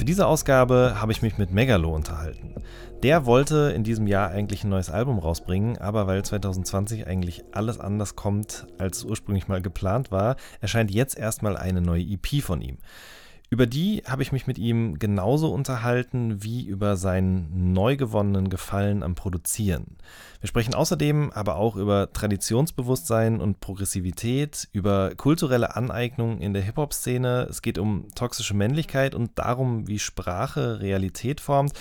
Für diese Ausgabe habe ich mich mit Megalo unterhalten. Der wollte in diesem Jahr eigentlich ein neues Album rausbringen, aber weil 2020 eigentlich alles anders kommt, als ursprünglich mal geplant war, erscheint jetzt erstmal eine neue EP von ihm. Über die habe ich mich mit ihm genauso unterhalten wie über seinen neu gewonnenen Gefallen am Produzieren. Wir sprechen außerdem aber auch über Traditionsbewusstsein und Progressivität, über kulturelle Aneignung in der Hip-Hop-Szene. Es geht um toxische Männlichkeit und darum, wie Sprache Realität formt.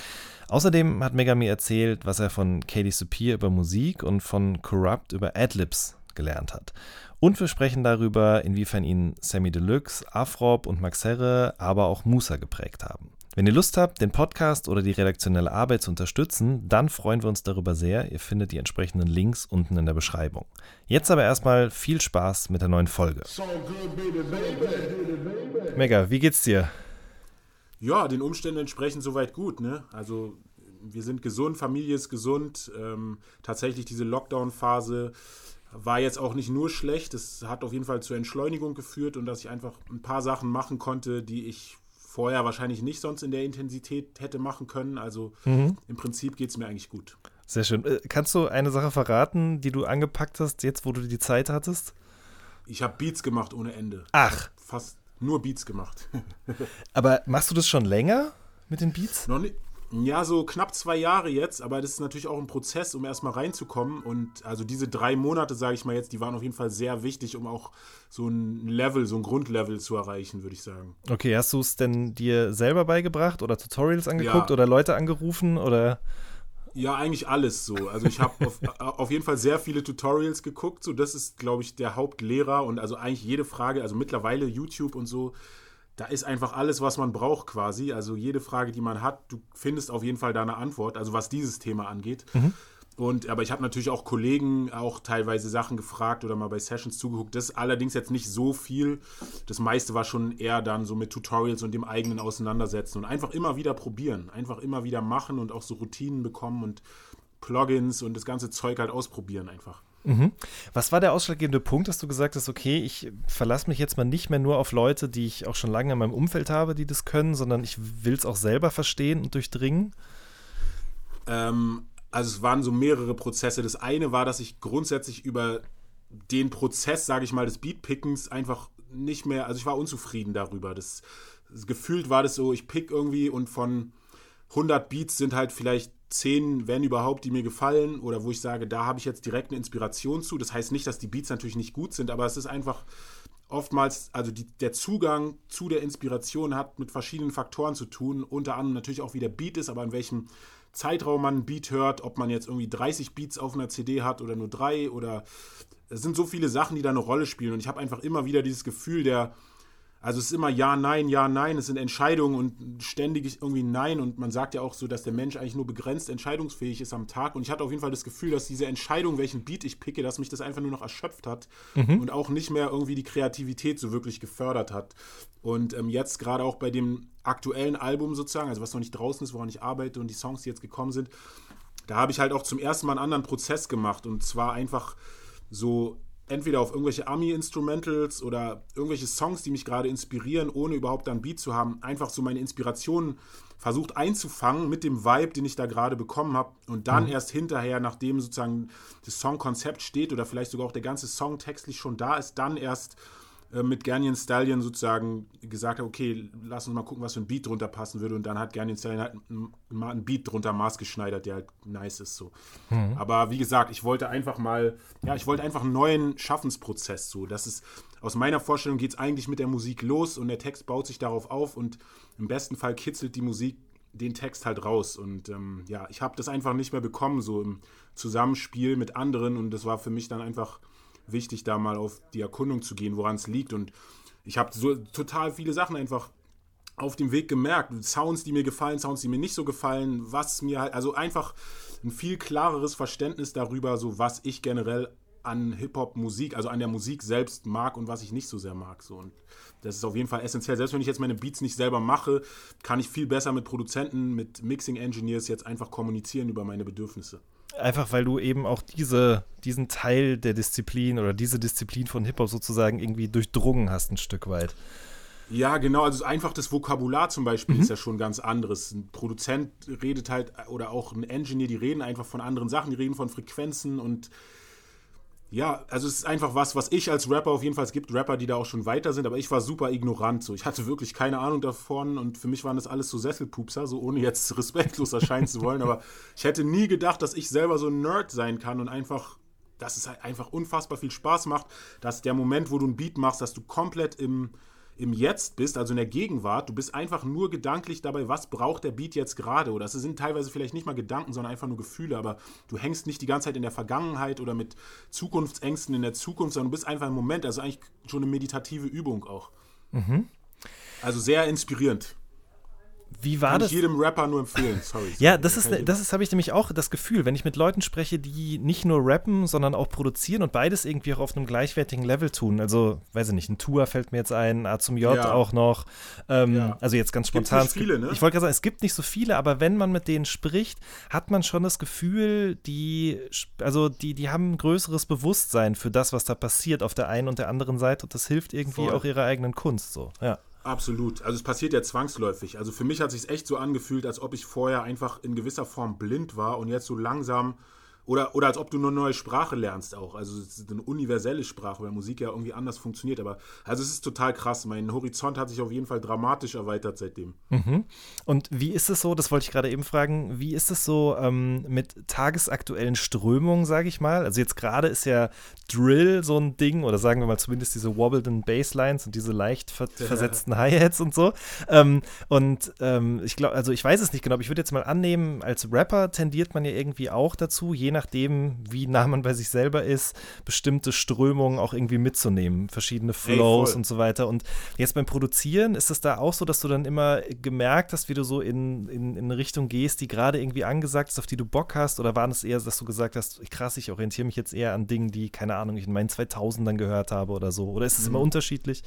Außerdem hat Megami erzählt, was er von Katie Superior über Musik und von Corrupt über Adlibs gelernt hat. Und wir sprechen darüber, inwiefern ihn Sammy Deluxe, Afrop und Max Herre, aber auch Musa geprägt haben. Wenn ihr Lust habt, den Podcast oder die redaktionelle Arbeit zu unterstützen, dann freuen wir uns darüber sehr. Ihr findet die entsprechenden Links unten in der Beschreibung. Jetzt aber erstmal viel Spaß mit der neuen Folge. So good, baby, baby. Mega, wie geht's dir? Ja, den Umständen entsprechend soweit gut. Ne? Also wir sind gesund, Familie ist gesund. Ähm, tatsächlich diese Lockdown-Phase war jetzt auch nicht nur schlecht, es hat auf jeden Fall zur Entschleunigung geführt und dass ich einfach ein paar Sachen machen konnte, die ich vorher wahrscheinlich nicht sonst in der Intensität hätte machen können. Also Mhm. im Prinzip geht es mir eigentlich gut. Sehr schön. Äh, Kannst du eine Sache verraten, die du angepackt hast, jetzt wo du die Zeit hattest? Ich habe Beats gemacht ohne Ende. Ach, Fast nur Beats gemacht. aber machst du das schon länger mit den Beats? Noch nicht. Ja, so knapp zwei Jahre jetzt, aber das ist natürlich auch ein Prozess, um erstmal reinzukommen. Und also diese drei Monate, sage ich mal jetzt, die waren auf jeden Fall sehr wichtig, um auch so ein Level, so ein Grundlevel zu erreichen, würde ich sagen. Okay, hast du es denn dir selber beigebracht oder Tutorials angeguckt Ja. oder Leute angerufen oder? Ja, eigentlich alles so. Also ich habe auf, auf jeden Fall sehr viele Tutorials geguckt. So, das ist, glaube ich, der Hauptlehrer und also eigentlich jede Frage, also mittlerweile YouTube und so, da ist einfach alles, was man braucht quasi. Also jede Frage, die man hat, du findest auf jeden Fall da eine Antwort, also was dieses Thema angeht. Und, aber ich habe natürlich auch Kollegen auch teilweise Sachen gefragt oder mal bei Sessions zugeguckt. Das allerdings jetzt nicht so viel. Das meiste war schon eher dann so mit Tutorials und dem eigenen Auseinandersetzen und einfach immer wieder probieren. Einfach immer wieder machen und auch so Routinen bekommen und Plugins und das ganze Zeug halt ausprobieren einfach. Was war der ausschlaggebende Punkt, dass du gesagt hast, okay, ich verlasse mich jetzt mal nicht mehr nur auf Leute, die ich auch schon lange in meinem Umfeld habe, die das können, sondern ich will es auch selber verstehen und durchdringen? Ähm, also es waren so mehrere Prozesse. Das eine war, dass ich grundsätzlich über den Prozess, sage ich mal, des Beatpickens einfach nicht mehr, also ich war unzufrieden darüber. Das, das gefühlt war das so, ich pick irgendwie und von 100 Beats sind halt vielleicht 10, wenn überhaupt, die mir gefallen oder wo ich sage, da habe ich jetzt direkt eine Inspiration zu. Das heißt nicht, dass die Beats natürlich nicht gut sind, aber es ist einfach oftmals, also die, der Zugang zu der Inspiration hat mit verschiedenen Faktoren zu tun. Unter anderem natürlich auch, wie der Beat ist, aber in welchem Zeitraum man einen Beat hört, ob man jetzt irgendwie 30 Beats auf einer CD hat oder nur drei oder es sind so viele Sachen, die da eine Rolle spielen. Und ich habe einfach immer wieder dieses Gefühl der, also es ist immer Ja, Nein, Ja, Nein, es sind Entscheidungen und ständig irgendwie Nein. Und man sagt ja auch so, dass der Mensch eigentlich nur begrenzt entscheidungsfähig ist am Tag. Und ich hatte auf jeden Fall das Gefühl, dass diese Entscheidung, welchen Beat ich picke, dass mich das einfach nur noch erschöpft hat und auch nicht mehr irgendwie die Kreativität so wirklich gefördert hat. Und ähm, jetzt gerade auch bei dem aktuellen Album sozusagen, also was noch nicht draußen ist, woran ich arbeite und die Songs, die jetzt gekommen sind, da habe ich halt auch zum ersten Mal einen anderen Prozess gemacht und zwar einfach so entweder auf irgendwelche Ami-Instrumentals oder irgendwelche Songs, die mich gerade inspirieren, ohne überhaupt dann Beat zu haben, einfach so meine Inspirationen versucht einzufangen mit dem Vibe, den ich da gerade bekommen habe und dann erst hinterher, nachdem sozusagen das Songkonzept steht oder vielleicht sogar auch der ganze Song textlich schon da ist, dann erst äh, mit Ganyan Stallion sozusagen gesagt habe, okay, lass uns mal gucken, was für ein Beat drunter passen würde. Und dann hat Ganyan Stallion halt mal einen Beat drunter maßgeschneidert, der halt nice ist so. Aber wie gesagt, ich wollte einfach mal, ja, ich wollte einfach einen neuen Schaffensprozess so. Das ist, aus meiner Vorstellung geht es eigentlich mit der Musik los und der Text baut sich darauf auf und im besten Fall kitzelt die Musik den Text halt raus. Und ähm, ja, ich habe das einfach nicht mehr bekommen, so im Zusammenspiel mit anderen. Und das war für mich dann einfach wichtig, da mal auf die Erkundung zu gehen, woran es liegt. Und ich habe so total viele Sachen einfach auf dem Weg gemerkt. Sounds, die mir gefallen, Sounds, die mir nicht so gefallen, was mir halt, also einfach ein viel klareres Verständnis darüber, so was ich generell an Hip-Hop-Musik, also an der Musik selbst mag und was ich nicht so sehr mag. So. Und das ist auf jeden Fall essentiell. Selbst wenn ich jetzt meine Beats nicht selber mache, kann ich viel besser mit Produzenten, mit Mixing-Engineers jetzt einfach kommunizieren über meine Bedürfnisse. Einfach weil du eben auch diese, diesen Teil der Disziplin oder diese Disziplin von Hip-Hop sozusagen irgendwie durchdrungen hast, ein Stück weit. Ja, genau. Also einfach das Vokabular zum Beispiel mhm. ist ja schon ganz anderes. Ein Produzent redet halt, oder auch ein Engineer, die reden einfach von anderen Sachen, die reden von Frequenzen und ja, also es ist einfach was, was ich als Rapper auf jeden Fall, es gibt Rapper, die da auch schon weiter sind, aber ich war super ignorant so. Ich hatte wirklich keine Ahnung davon und für mich waren das alles so Sesselpupser, so ohne jetzt respektlos erscheinen zu wollen, aber ich hätte nie gedacht, dass ich selber so ein Nerd sein kann und einfach, dass es halt einfach unfassbar viel Spaß macht, dass der Moment, wo du ein Beat machst, dass du komplett im, im Jetzt bist, also in der Gegenwart, du bist einfach nur gedanklich dabei, was braucht der Beat jetzt gerade. Oder es sind teilweise vielleicht nicht mal Gedanken, sondern einfach nur Gefühle, aber du hängst nicht die ganze Zeit in der Vergangenheit oder mit Zukunftsängsten in der Zukunft, sondern du bist einfach im Moment. Also eigentlich schon eine meditative Übung auch. Mhm. Also sehr inspirierend. Wie war Kann das? Ich jedem Rapper nur empfehlen. Sorry. ja, das ist, das ist, habe ich nämlich auch das Gefühl, wenn ich mit Leuten spreche, die nicht nur rappen, sondern auch produzieren und beides irgendwie auch auf einem gleichwertigen Level tun. Also, weiß ich nicht, ein Tour fällt mir jetzt ein, A zum J ja. auch noch. Ähm, ja. Also jetzt ganz spontan. Gibt viele, ne? Ich wollte gerade sagen, es gibt nicht so viele, aber wenn man mit denen spricht, hat man schon das Gefühl, die, also die, die haben ein größeres Bewusstsein für das, was da passiert auf der einen und der anderen Seite und das hilft irgendwie Voll. auch ihrer eigenen Kunst so. Ja. Absolut. Also es passiert ja zwangsläufig. Also für mich hat es sich echt so angefühlt, als ob ich vorher einfach in gewisser Form blind war und jetzt so langsam oder, oder als ob du eine neue Sprache lernst auch. Also es ist eine universelle Sprache, weil Musik ja irgendwie anders funktioniert. Aber also es ist total krass. Mein Horizont hat sich auf jeden Fall dramatisch erweitert seitdem. Mhm. Und wie ist es so, das wollte ich gerade eben fragen, wie ist es so ähm, mit tagesaktuellen Strömungen, sage ich mal? Also jetzt gerade ist ja Drill so ein Ding, oder sagen wir mal zumindest diese wobbleden Basslines und diese leicht ver ja. versetzten Hi-Hats und so. Ähm, und ähm, ich glaube, also ich weiß es nicht genau, aber ich würde jetzt mal annehmen, als Rapper tendiert man ja irgendwie auch dazu, je nach nachdem, wie nah man bei sich selber ist, bestimmte Strömungen auch irgendwie mitzunehmen, verschiedene Flows Ey, und so weiter. Und jetzt beim Produzieren ist es da auch so, dass du dann immer gemerkt hast, wie du so in, in, in eine Richtung gehst, die gerade irgendwie angesagt ist, auf die du Bock hast? Oder war es eher, dass du gesagt hast, krass, ich orientiere mich jetzt eher an Dingen, die, keine Ahnung, ich in meinen 2000ern gehört habe oder so? Oder ist es mhm. immer unterschiedlich?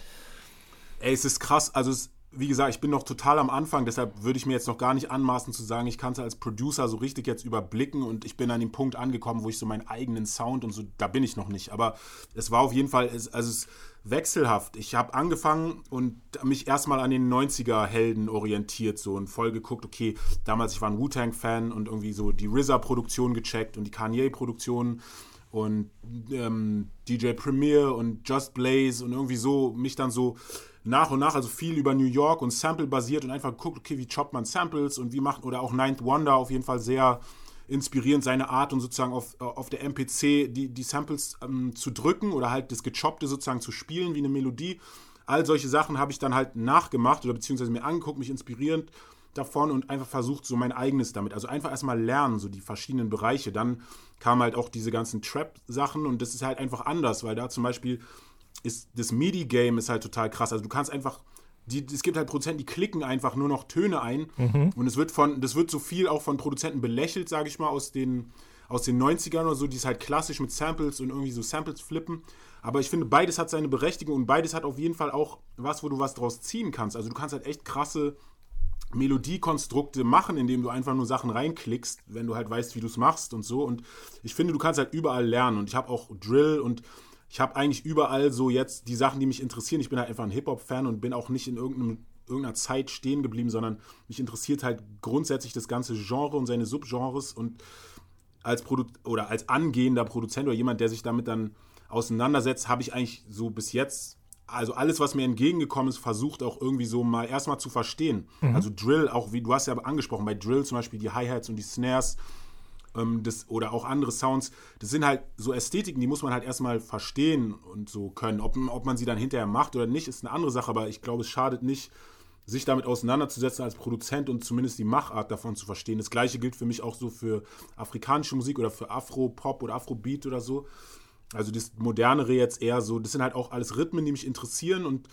Ey, es ist krass. Also es wie gesagt, ich bin noch total am Anfang, deshalb würde ich mir jetzt noch gar nicht anmaßen zu sagen, ich kann es als Producer so richtig jetzt überblicken und ich bin an dem Punkt angekommen, wo ich so meinen eigenen Sound und so, da bin ich noch nicht. Aber es war auf jeden Fall, also es ist wechselhaft. Ich habe angefangen und mich erstmal an den 90er-Helden orientiert so und voll geguckt, okay, damals, ich war ein Wu-Tang-Fan und irgendwie so die RZA-Produktion gecheckt und die Kanye-Produktion und ähm, DJ Premier und Just Blaze und irgendwie so mich dann so nach und nach, also viel über New York und Sample basiert und einfach geguckt, okay, wie choppt man Samples und wie macht, oder auch Ninth Wonder auf jeden Fall sehr inspirierend, seine Art und sozusagen auf, auf der MPC die, die Samples ähm, zu drücken oder halt das Gechoppte sozusagen zu spielen wie eine Melodie. All solche Sachen habe ich dann halt nachgemacht oder beziehungsweise mir angeguckt, mich inspirierend davon und einfach versucht, so mein eigenes damit. Also einfach erstmal lernen, so die verschiedenen Bereiche. Dann kamen halt auch diese ganzen Trap-Sachen und das ist halt einfach anders, weil da zum Beispiel ist das MIDI-Game ist halt total krass. Also du kannst einfach, die, es gibt halt Produzenten, die klicken einfach nur noch Töne ein mhm. und es wird von, das wird so viel auch von Produzenten belächelt, sage ich mal, aus den, aus den 90ern oder so, die ist halt klassisch mit Samples und irgendwie so Samples flippen. Aber ich finde, beides hat seine Berechtigung und beides hat auf jeden Fall auch was, wo du was draus ziehen kannst. Also du kannst halt echt krasse Melodiekonstrukte machen, indem du einfach nur Sachen reinklickst, wenn du halt weißt, wie du es machst und so. Und ich finde, du kannst halt überall lernen. Und ich habe auch Drill und ich habe eigentlich überall so jetzt die Sachen, die mich interessieren. Ich bin halt einfach ein Hip-Hop-Fan und bin auch nicht in irgendeiner Zeit stehen geblieben, sondern mich interessiert halt grundsätzlich das ganze Genre und seine Subgenres und als Produ oder als angehender Produzent oder jemand, der sich damit dann auseinandersetzt, habe ich eigentlich so bis jetzt also alles, was mir entgegengekommen ist, versucht auch irgendwie so mal erstmal zu verstehen. Mhm. Also Drill, auch wie du hast ja angesprochen, bei Drill zum Beispiel die Hi-Hats und die Snares, ähm, das, oder auch andere Sounds, das sind halt so Ästhetiken, die muss man halt erstmal verstehen und so können. Ob, ob man sie dann hinterher macht oder nicht, ist eine andere Sache, aber ich glaube, es schadet nicht, sich damit auseinanderzusetzen als Produzent und zumindest die Machart davon zu verstehen. Das gleiche gilt für mich auch so für afrikanische Musik oder für Afro-Pop oder Afrobeat oder so. Also das Modernere jetzt eher so, das sind halt auch alles Rhythmen, die mich interessieren und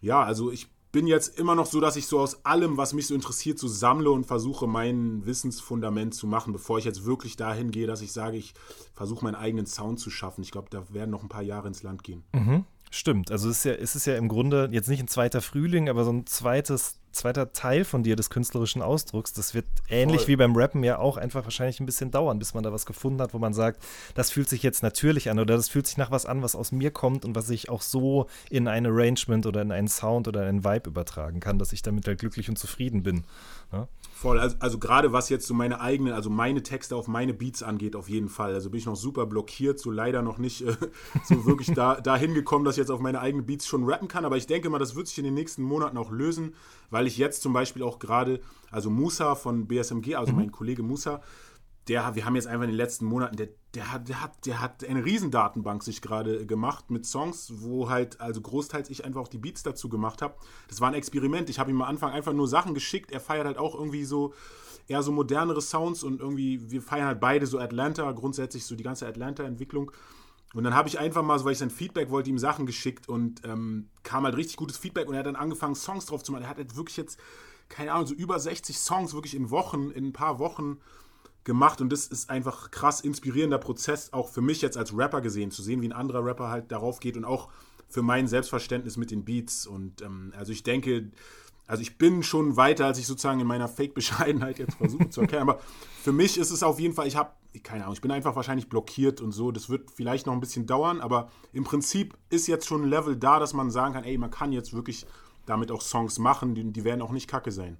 ja, also ich bin jetzt immer noch so, dass ich so aus allem, was mich so interessiert, so sammle und versuche, mein Wissensfundament zu machen, bevor ich jetzt wirklich dahin gehe, dass ich sage, ich versuche meinen eigenen Sound zu schaffen. Ich glaube, da werden noch ein paar Jahre ins Land gehen. Mhm. Stimmt, also es ist, ja, es ist ja im Grunde jetzt nicht ein zweiter Frühling, aber so ein zweites, zweiter Teil von dir des künstlerischen Ausdrucks. Das wird ähnlich Voll. wie beim Rappen ja auch einfach wahrscheinlich ein bisschen dauern, bis man da was gefunden hat, wo man sagt, das fühlt sich jetzt natürlich an oder das fühlt sich nach was an, was aus mir kommt und was ich auch so in ein Arrangement oder in einen Sound oder in einen Vibe übertragen kann, dass ich damit halt glücklich und zufrieden bin. Ja? Voll, also, also gerade was jetzt so meine eigenen, also meine Texte auf meine Beats angeht, auf jeden Fall. Also bin ich noch super blockiert, so leider noch nicht äh, so wirklich da, dahin gekommen, dass ich jetzt auf meine eigenen Beats schon rappen kann. Aber ich denke mal, das wird sich in den nächsten Monaten auch lösen, weil ich jetzt zum Beispiel auch gerade, also Musa von BSMG, also mein Kollege Musa, der, wir haben jetzt einfach in den letzten Monaten, der, der, hat, der, hat, der hat eine Riesendatenbank sich gerade gemacht mit Songs, wo halt, also großteils ich einfach auch die Beats dazu gemacht habe. Das war ein Experiment. Ich habe ihm am Anfang einfach nur Sachen geschickt. Er feiert halt auch irgendwie so eher so modernere Sounds und irgendwie, wir feiern halt beide so Atlanta, grundsätzlich so die ganze Atlanta-Entwicklung. Und dann habe ich einfach mal, so weil ich sein Feedback wollte, ihm Sachen geschickt und ähm, kam halt richtig gutes Feedback und er hat dann angefangen, Songs drauf zu machen. Er hat halt wirklich jetzt, keine Ahnung, so über 60 Songs wirklich in Wochen, in ein paar Wochen gemacht und das ist einfach krass inspirierender Prozess, auch für mich jetzt als Rapper gesehen, zu sehen, wie ein anderer Rapper halt darauf geht und auch für mein Selbstverständnis mit den Beats. Und ähm, also ich denke, also ich bin schon weiter, als ich sozusagen in meiner Fake-Bescheidenheit jetzt versuche zu erkennen. Aber für mich ist es auf jeden Fall, ich habe, keine Ahnung, ich bin einfach wahrscheinlich blockiert und so. Das wird vielleicht noch ein bisschen dauern, aber im Prinzip ist jetzt schon ein Level da, dass man sagen kann, ey, man kann jetzt wirklich damit auch Songs machen, die, die werden auch nicht kacke sein.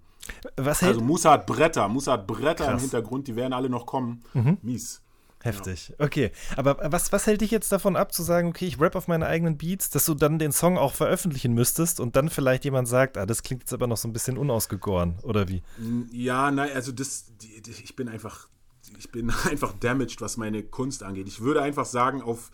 Was hält, Also Musa hat Bretter, Musa hat Bretter im Krass. Hintergrund, die werden alle noch kommen. Mies. Heftig. Okay. Aber was, was hält dich jetzt davon ab, zu sagen, okay, ich rap auf meine eigenen Beats, dass du dann den Song auch veröffentlichen müsstest und dann vielleicht jemand sagt, ah, das klingt jetzt aber noch so ein bisschen unausgegoren, oder wie? Ja, nein, also das, die, die, ich bin einfach, ich bin einfach damaged, was meine Kunst angeht. Ich würde einfach sagen, auf,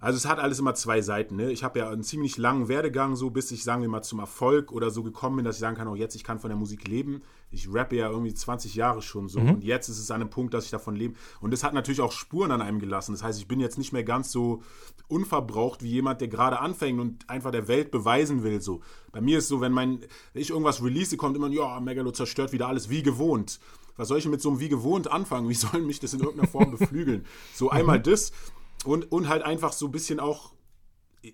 also es hat alles immer zwei Seiten. Ne? Ich habe ja einen ziemlich langen Werdegang, so bis ich, sagen wir mal, zum Erfolg oder so gekommen bin, dass ich sagen kann, auch jetzt, ich kann von der Musik leben. Ich rappe ja irgendwie 20 Jahre schon so und jetzt ist es an einem Punkt, dass ich davon lebe. Und das hat natürlich auch Spuren an einem gelassen. Das heißt, ich bin jetzt nicht mehr ganz so unverbraucht wie jemand, der gerade anfängt und einfach der Welt beweisen will. So. Bei mir ist so, wenn, mein, wenn ich irgendwas release, kommt immer, ja, Megalo zerstört wieder alles wie gewohnt. Was soll ich mit so einem wie gewohnt anfangen? Wie sollen mich das in irgendeiner Form beflügeln? So einmal das und, und halt einfach so ein bisschen auch,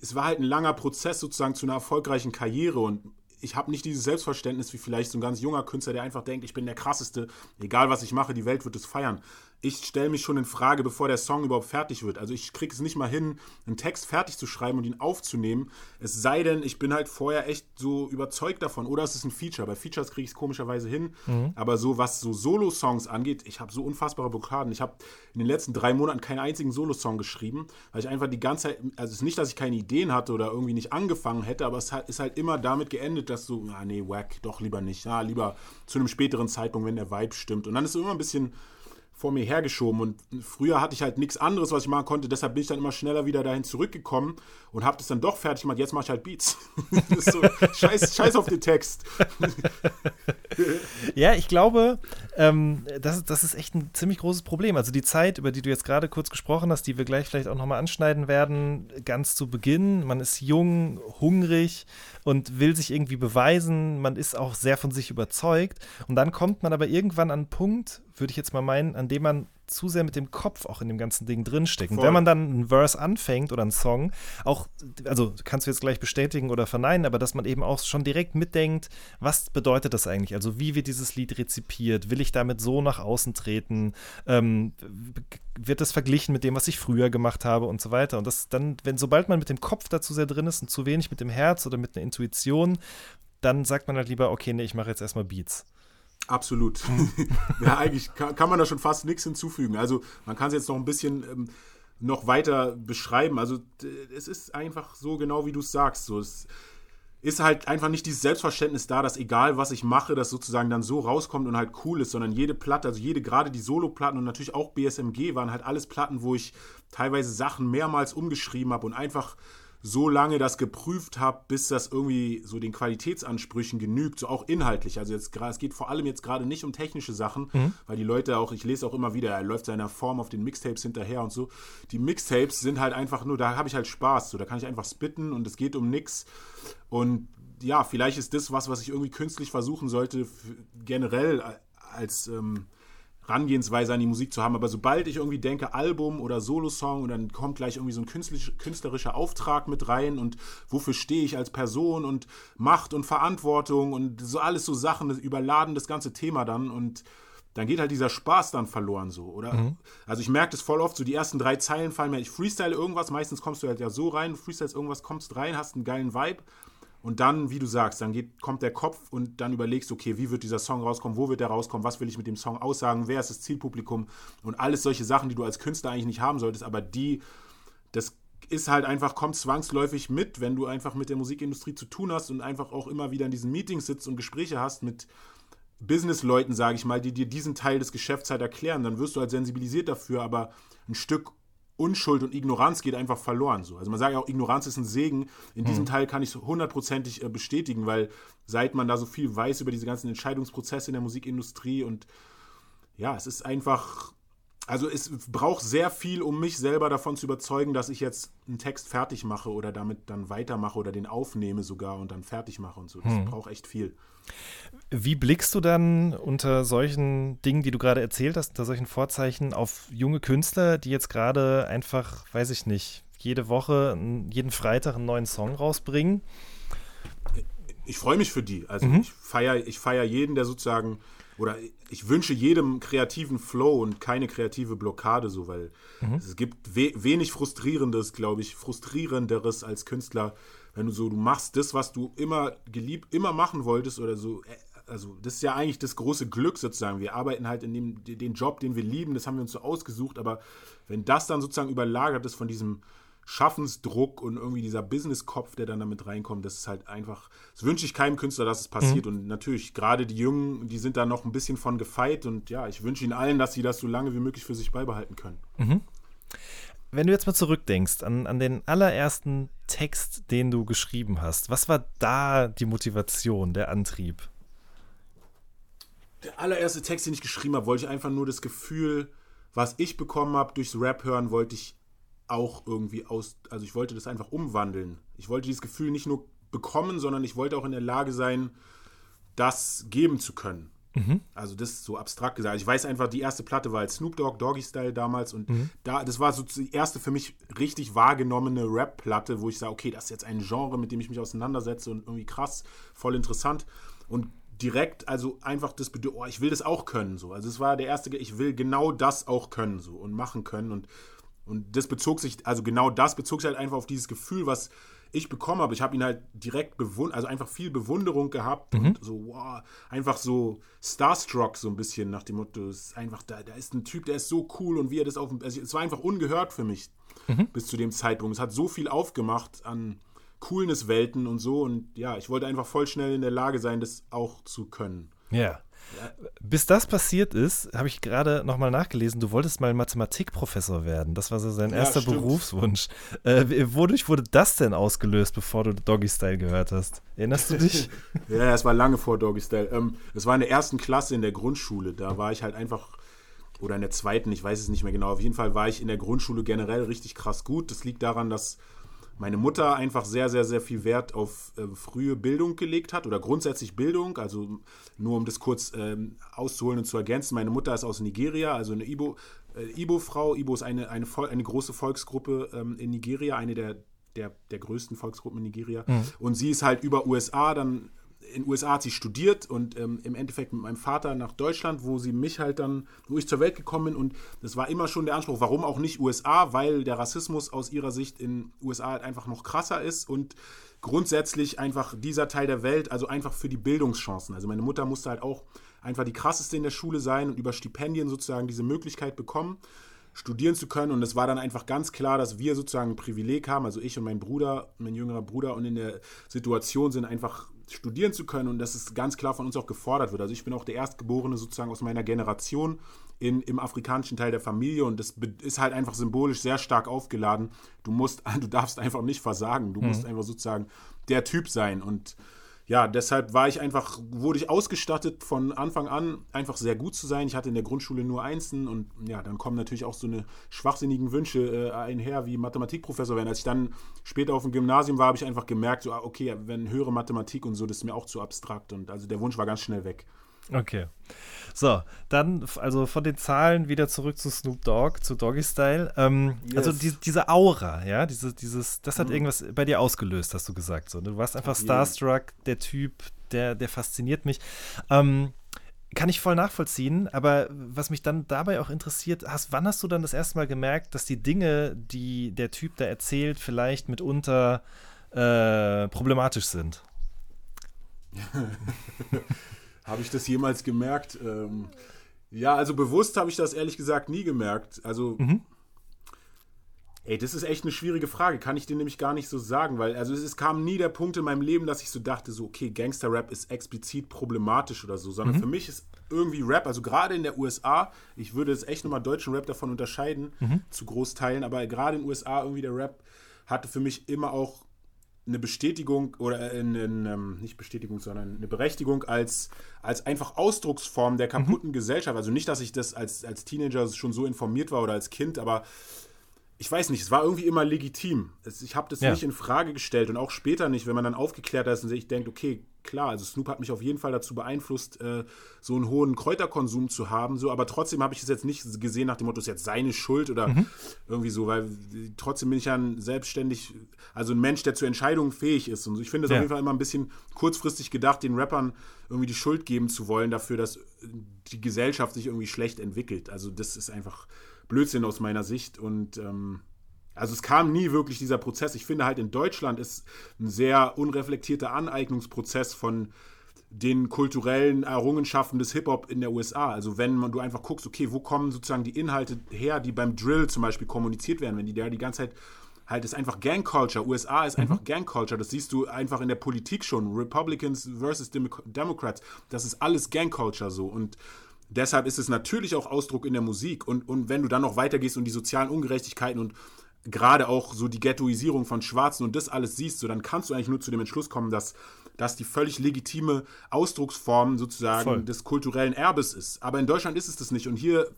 es war halt ein langer Prozess sozusagen zu einer erfolgreichen Karriere und ich habe nicht dieses Selbstverständnis wie vielleicht so ein ganz junger Künstler, der einfach denkt, ich bin der krasseste, egal was ich mache, die Welt wird es feiern. Ich stelle mich schon in Frage, bevor der Song überhaupt fertig wird. Also ich kriege es nicht mal hin, einen Text fertig zu schreiben und ihn aufzunehmen. Es sei denn, ich bin halt vorher echt so überzeugt davon. Oder es ist ein Feature. Bei Features kriege ich es komischerweise hin. Aber so, was so Solo-Songs angeht, ich habe so unfassbare Blockaden. Ich habe in den letzten drei Monaten keinen einzigen Solo-Song geschrieben, weil ich einfach die ganze Zeit, also es ist nicht, dass ich keine Ideen hatte oder irgendwie nicht angefangen hätte, aber es ist halt immer damit geendet, dass so, ah nee, wack, doch lieber nicht. Ah, lieber zu einem späteren Zeitpunkt, wenn der Vibe stimmt. Und dann ist es immer ein bisschen vor mir hergeschoben. Und früher hatte ich halt nichts anderes, was ich machen konnte. Deshalb bin ich dann immer schneller wieder dahin zurückgekommen und habe das dann doch fertig gemacht. Jetzt mache ich halt Beats. so, scheiß, scheiß auf den Text. Ja, ich glaube, ähm, das, das ist echt ein ziemlich großes Problem. Also die Zeit, über die du jetzt gerade kurz gesprochen hast, die wir gleich vielleicht auch nochmal anschneiden werden, ganz zu Beginn. Man ist jung, hungrig und will sich irgendwie beweisen. Man ist auch sehr von sich überzeugt. Und dann kommt man aber irgendwann an einen Punkt, würde ich jetzt mal meinen, an dem man zu sehr mit dem Kopf auch in dem ganzen Ding drinsteckt. Und Voll. wenn man dann einen Verse anfängt oder einen Song, auch, also kannst du jetzt gleich bestätigen oder verneinen, aber dass man eben auch schon direkt mitdenkt, was bedeutet das eigentlich? Also wie wird dieses Lied rezipiert? Will ich damit so nach außen treten? Ähm, wird das verglichen mit dem, was ich früher gemacht habe und so weiter? Und das dann, wenn sobald man mit dem Kopf dazu sehr drin ist und zu wenig mit dem Herz oder mit einer Intuition, dann sagt man halt lieber, okay, nee, ich mache jetzt erstmal Beats. Absolut. ja, eigentlich kann, kann man da schon fast nichts hinzufügen. Also man kann es jetzt noch ein bisschen ähm, noch weiter beschreiben. Also es ist einfach so genau, wie du es sagst. So, es ist halt einfach nicht dieses Selbstverständnis da, dass egal was ich mache, das sozusagen dann so rauskommt und halt cool ist, sondern jede Platte, also jede, gerade die Solo-Platten und natürlich auch BSMG waren halt alles Platten, wo ich teilweise Sachen mehrmals umgeschrieben habe und einfach so lange das geprüft habe, bis das irgendwie so den Qualitätsansprüchen genügt, so auch inhaltlich. Also jetzt gerade, es geht vor allem jetzt gerade nicht um technische Sachen, weil die Leute auch, ich lese auch immer wieder, er läuft seiner Form auf den Mixtapes hinterher und so. Die Mixtapes sind halt einfach nur, da habe ich halt Spaß, so da kann ich einfach spitten und es geht um nix. Und ja, vielleicht ist das was, was ich irgendwie künstlich versuchen sollte, generell als ähm, Rangehensweise an die Musik zu haben. Aber sobald ich irgendwie denke, Album oder Solo-Song und dann kommt gleich irgendwie so ein künstlerischer Auftrag mit rein und wofür stehe ich als Person und Macht und Verantwortung und so alles so Sachen, das überladen das ganze Thema dann und dann geht halt dieser Spaß dann verloren so, oder? Mhm. Also ich merke das voll oft, so die ersten drei Zeilen fallen mir, ich freestyle irgendwas, meistens kommst du halt ja so rein, freestylst irgendwas, kommst rein, hast einen geilen Vibe und dann, wie du sagst, dann geht, kommt der Kopf und dann überlegst, okay, wie wird dieser Song rauskommen, wo wird der rauskommen, was will ich mit dem Song aussagen, wer ist das Zielpublikum? Und alles solche Sachen, die du als Künstler eigentlich nicht haben solltest, aber die, das ist halt einfach, kommt zwangsläufig mit, wenn du einfach mit der Musikindustrie zu tun hast und einfach auch immer wieder in diesen Meetings sitzt und Gespräche hast mit Businessleuten, sage ich mal, die dir diesen Teil des Geschäfts halt erklären, dann wirst du halt sensibilisiert dafür, aber ein Stück Unschuld und Ignoranz geht einfach verloren. So. Also man sagt ja auch, Ignoranz ist ein Segen. In diesem hm. Teil kann ich es hundertprozentig äh, bestätigen, weil seit man da so viel weiß über diese ganzen Entscheidungsprozesse in der Musikindustrie und ja, es ist einfach, also es braucht sehr viel, um mich selber davon zu überzeugen, dass ich jetzt einen Text fertig mache oder damit dann weitermache oder den aufnehme sogar und dann fertig mache und so. Das hm. braucht echt viel. Wie blickst du dann unter solchen Dingen, die du gerade erzählt hast, unter solchen Vorzeichen auf junge Künstler, die jetzt gerade einfach, weiß ich nicht, jede Woche, jeden Freitag einen neuen Song rausbringen? Ich freue mich für die. Also mhm. ich feiere ich feier jeden, der sozusagen, oder ich wünsche jedem kreativen Flow und keine kreative Blockade, so, weil mhm. es gibt we wenig Frustrierendes, glaube ich, Frustrierenderes als Künstler, wenn du so, du machst das, was du immer geliebt, immer machen wolltest oder so, äh, also das ist ja eigentlich das große Glück sozusagen. Wir arbeiten halt in dem den Job, den wir lieben, das haben wir uns so ausgesucht, aber wenn das dann sozusagen überlagert ist von diesem Schaffensdruck und irgendwie dieser Business-Kopf, der dann damit reinkommt, das ist halt einfach, das wünsche ich keinem Künstler, dass es passiert. Mhm. Und natürlich, gerade die Jungen, die sind da noch ein bisschen von gefeit und ja, ich wünsche ihnen allen, dass sie das so lange wie möglich für sich beibehalten können. Mhm. Wenn du jetzt mal zurückdenkst an, an den allerersten Text, den du geschrieben hast, was war da die Motivation, der Antrieb? Der allererste Text, den ich geschrieben habe, wollte ich einfach nur das Gefühl, was ich bekommen habe durchs Rap hören, wollte ich auch irgendwie aus, also ich wollte das einfach umwandeln. Ich wollte dieses Gefühl nicht nur bekommen, sondern ich wollte auch in der Lage sein, das geben zu können. Mhm. Also das ist so abstrakt gesagt. Ich weiß einfach, die erste Platte war als Snoop Dogg, Doggy Style damals und mhm. da, das war so die erste für mich richtig wahrgenommene Rap-Platte, wo ich sage, okay, das ist jetzt ein Genre, mit dem ich mich auseinandersetze und irgendwie krass, voll interessant und direkt, also einfach das Bedürfnis, oh, ich will das auch können, so. Also es war der erste, ich will genau das auch können, so und machen können und und das bezog sich, also genau das bezog sich halt einfach auf dieses Gefühl, was ich bekommen habe. Ich habe ihn halt direkt bewundert, also einfach viel Bewunderung gehabt mhm. und so, wow, einfach so starstruck so ein bisschen nach dem Motto, es ist einfach, da, da ist ein Typ, der ist so cool und wie er das auf, also es war einfach ungehört für mich mhm. bis zu dem Zeitpunkt. Es hat so viel aufgemacht an Coolness-Welten und so und ja, ich wollte einfach voll schnell in der Lage sein, das auch zu können. Ja. Bis das passiert ist, habe ich gerade nochmal nachgelesen, du wolltest mal Mathematikprofessor werden. Das war so sein erster ja, Berufswunsch. Äh, wodurch wurde das denn ausgelöst, bevor du Doggy Style gehört hast? Erinnerst du dich? ja, es war lange vor Doggy Style. Ähm, es war in der ersten Klasse in der Grundschule. Da war ich halt einfach, oder in der zweiten, ich weiß es nicht mehr genau. Auf jeden Fall war ich in der Grundschule generell richtig krass gut. Das liegt daran, dass meine Mutter einfach sehr, sehr, sehr viel Wert auf äh, frühe Bildung gelegt hat oder grundsätzlich Bildung. Also nur um das kurz ähm, auszuholen und zu ergänzen. Meine Mutter ist aus Nigeria, also eine Ibo, äh, Ibo-Frau. Ibo ist eine, eine, eine große Volksgruppe ähm, in Nigeria, eine der, der, der größten Volksgruppen in Nigeria. Mhm. Und sie ist halt über USA dann in den USA hat sie studiert und ähm, im Endeffekt mit meinem Vater nach Deutschland, wo sie mich halt dann, wo ich zur Welt gekommen bin und das war immer schon der Anspruch, warum auch nicht USA, weil der Rassismus aus ihrer Sicht in USA halt einfach noch krasser ist und grundsätzlich einfach dieser Teil der Welt, also einfach für die Bildungschancen. Also meine Mutter musste halt auch einfach die krasseste in der Schule sein und über Stipendien sozusagen diese Möglichkeit bekommen studieren zu können. Und es war dann einfach ganz klar, dass wir sozusagen ein Privileg haben, also ich und mein Bruder, mein jüngerer Bruder, und in der Situation sind, einfach studieren zu können und dass es ganz klar von uns auch gefordert wird. Also ich bin auch der Erstgeborene sozusagen aus meiner Generation in, im afrikanischen Teil der Familie und das ist halt einfach symbolisch sehr stark aufgeladen. Du musst, du darfst einfach nicht versagen. Du mhm. musst einfach sozusagen der Typ sein und ja, deshalb war ich einfach, wurde ich ausgestattet von Anfang an, einfach sehr gut zu sein. Ich hatte in der Grundschule nur Einsen und ja, dann kommen natürlich auch so eine schwachsinnigen Wünsche äh, einher, wie Mathematikprofessor werden. Als ich dann später auf dem Gymnasium war, habe ich einfach gemerkt, so, ah, okay, wenn höhere Mathematik und so, das ist mir auch zu abstrakt und also der Wunsch war ganz schnell weg. Okay. So, dann also von den Zahlen wieder zurück zu Snoop Dogg, zu Doggy Style. Ähm, yes. Also die, diese Aura, ja, diese, dieses, das hat mhm. irgendwas bei dir ausgelöst, hast du gesagt. So. Du warst einfach starstruck, der Typ, der, der fasziniert mich. Ähm, kann ich voll nachvollziehen, aber was mich dann dabei auch interessiert, hast, wann hast du dann das erste Mal gemerkt, dass die Dinge, die der Typ da erzählt, vielleicht mitunter äh, problematisch sind? Habe ich das jemals gemerkt? Ähm, ja, also bewusst habe ich das ehrlich gesagt nie gemerkt. Also, mhm. ey, das ist echt eine schwierige Frage. Kann ich dir nämlich gar nicht so sagen, weil, also es, es kam nie der Punkt in meinem Leben, dass ich so dachte, so, okay, Gangster-Rap ist explizit problematisch oder so, sondern mhm. für mich ist irgendwie Rap, also gerade in der USA, ich würde jetzt echt nochmal deutschen Rap davon unterscheiden, mhm. zu Großteilen, aber gerade in den USA irgendwie der Rap hatte für mich immer auch eine Bestätigung oder in, in, ähm, nicht Bestätigung, sondern eine Berechtigung als, als einfach Ausdrucksform der kaputten mhm. Gesellschaft. Also nicht, dass ich das als, als Teenager schon so informiert war oder als Kind, aber ich weiß nicht, es war irgendwie immer legitim. Ich habe das ja. nicht in Frage gestellt und auch später nicht, wenn man dann aufgeklärt ist und sich denkt, okay, klar, also Snoop hat mich auf jeden Fall dazu beeinflusst, äh, so einen hohen Kräuterkonsum zu haben, so, aber trotzdem habe ich es jetzt nicht gesehen nach dem Motto, es ist jetzt seine Schuld oder mhm. irgendwie so, weil trotzdem bin ich ja ein selbstständig, also ein Mensch, der zu Entscheidungen fähig ist. Und so. ich finde es ja. auf jeden Fall immer ein bisschen kurzfristig gedacht, den Rappern irgendwie die Schuld geben zu wollen dafür, dass die Gesellschaft sich irgendwie schlecht entwickelt. Also das ist einfach Blödsinn aus meiner Sicht und ähm, also es kam nie wirklich dieser Prozess. Ich finde halt in Deutschland ist ein sehr unreflektierter Aneignungsprozess von den kulturellen Errungenschaften des Hip-Hop in der USA. Also wenn man, du einfach guckst, okay, wo kommen sozusagen die Inhalte her, die beim Drill zum Beispiel kommuniziert werden, wenn die da die ganze Zeit halt ist einfach Gang Culture. USA ist einfach mhm. Gang Culture. Das siehst du einfach in der Politik schon. Republicans versus Dem Democrats. Das ist alles Gang Culture so. Und deshalb ist es natürlich auch Ausdruck in der Musik. Und, und wenn du dann noch weitergehst und die sozialen Ungerechtigkeiten und gerade auch so die Ghettoisierung von Schwarzen und das alles siehst, so dann kannst du eigentlich nur zu dem Entschluss kommen, dass das die völlig legitime Ausdrucksform sozusagen Voll. des kulturellen Erbes ist. Aber in Deutschland ist es das nicht. Und hier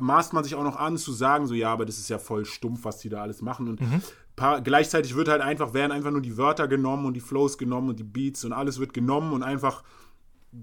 maßt man sich auch noch an zu sagen, so ja, aber das ist ja voll stumpf, was die da alles machen. Und mhm. paar, gleichzeitig wird halt einfach, werden einfach nur die Wörter genommen und die Flows genommen und die Beats und alles wird genommen und einfach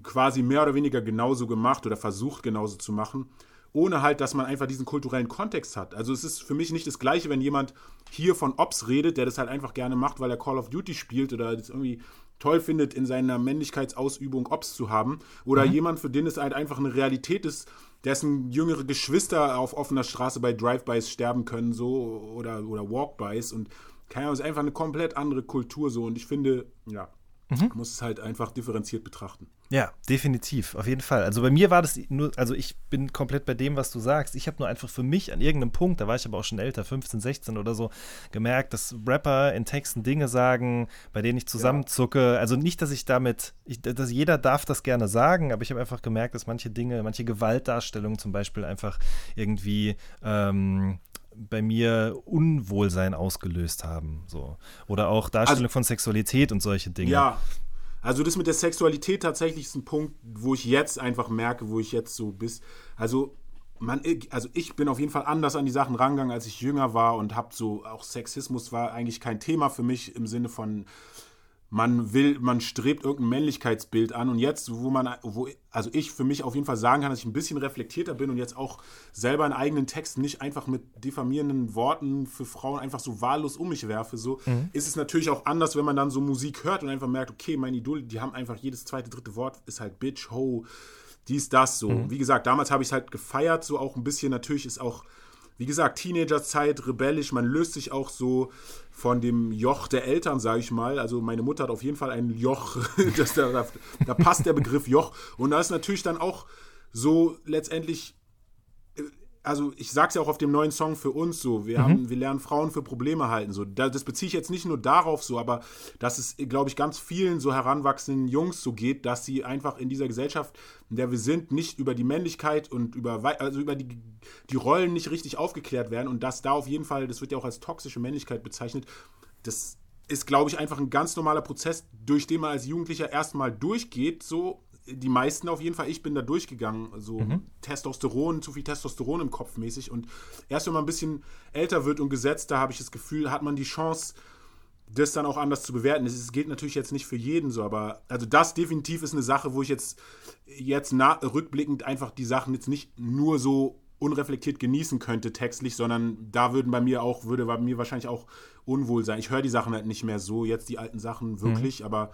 quasi mehr oder weniger genauso gemacht oder versucht genauso zu machen ohne halt, dass man einfach diesen kulturellen Kontext hat. Also es ist für mich nicht das Gleiche, wenn jemand hier von Ops redet, der das halt einfach gerne macht, weil er Call of Duty spielt oder das irgendwie toll findet, in seiner Männlichkeitsausübung Ops zu haben. Oder mhm. jemand, für den es halt einfach eine Realität ist, dessen jüngere Geschwister auf offener Straße bei Drive-Bys sterben können, so oder, oder Walk-Bys. Und keine Ahnung, es ist einfach eine komplett andere Kultur so. Und ich finde, ja, mhm. muss es halt einfach differenziert betrachten. Ja, definitiv, auf jeden Fall. Also bei mir war das nur, also ich bin komplett bei dem, was du sagst. Ich habe nur einfach für mich an irgendeinem Punkt, da war ich aber auch schon älter, 15, 16 oder so, gemerkt, dass Rapper in Texten Dinge sagen, bei denen ich zusammenzucke. Ja. Also nicht, dass ich damit, ich, dass jeder darf das gerne sagen, aber ich habe einfach gemerkt, dass manche Dinge, manche Gewaltdarstellungen zum Beispiel einfach irgendwie ähm, bei mir Unwohlsein ausgelöst haben. So. Oder auch Darstellung also, von Sexualität und solche Dinge. Ja, also das mit der Sexualität tatsächlich ist ein Punkt, wo ich jetzt einfach merke, wo ich jetzt so bis. Also man, also ich bin auf jeden Fall anders an die Sachen rangegangen, als ich jünger war und habe so auch Sexismus war eigentlich kein Thema für mich im Sinne von man will, man strebt irgendein Männlichkeitsbild an und jetzt, wo man, wo, also ich für mich auf jeden Fall sagen kann, dass ich ein bisschen reflektierter bin und jetzt auch selber in eigenen Texten nicht einfach mit diffamierenden Worten für Frauen einfach so wahllos um mich werfe, so mhm. ist es natürlich auch anders, wenn man dann so Musik hört und einfach merkt, okay, meine Idole, die haben einfach jedes zweite, dritte Wort ist halt Bitch, Ho, dies, das, so. Mhm. Wie gesagt, damals habe ich es halt gefeiert, so auch ein bisschen, natürlich ist auch wie gesagt, Teenagerzeit, rebellisch, man löst sich auch so von dem Joch der Eltern, sage ich mal. Also meine Mutter hat auf jeden Fall ein Joch, das, da, da passt der Begriff Joch. Und da ist natürlich dann auch so letztendlich also ich sag's ja auch auf dem neuen Song für uns so, wir mhm. haben, wir lernen Frauen für Probleme halten. So, das beziehe ich jetzt nicht nur darauf so, aber dass es, glaube ich, ganz vielen so heranwachsenden Jungs so geht, dass sie einfach in dieser Gesellschaft, in der wir sind, nicht über die Männlichkeit und über, also über die, die Rollen nicht richtig aufgeklärt werden und dass da auf jeden Fall, das wird ja auch als toxische Männlichkeit bezeichnet, das ist, glaube ich, einfach ein ganz normaler Prozess, durch den man als Jugendlicher erstmal durchgeht. So, die meisten auf jeden Fall, ich bin da durchgegangen. So Mhm. Testosteron, zu viel Testosteron im Kopf mäßig. Und erst wenn man ein bisschen älter wird und gesetzter, habe ich das Gefühl, hat man die Chance, das dann auch anders zu bewerten. Es geht natürlich jetzt nicht für jeden so, aber also das definitiv ist eine Sache, wo ich jetzt, jetzt na, rückblickend einfach die Sachen jetzt nicht nur so unreflektiert genießen könnte textlich, sondern da würden bei mir auch, würde bei mir wahrscheinlich auch unwohl sein. Ich höre die Sachen halt nicht mehr so, jetzt die alten Sachen wirklich, aber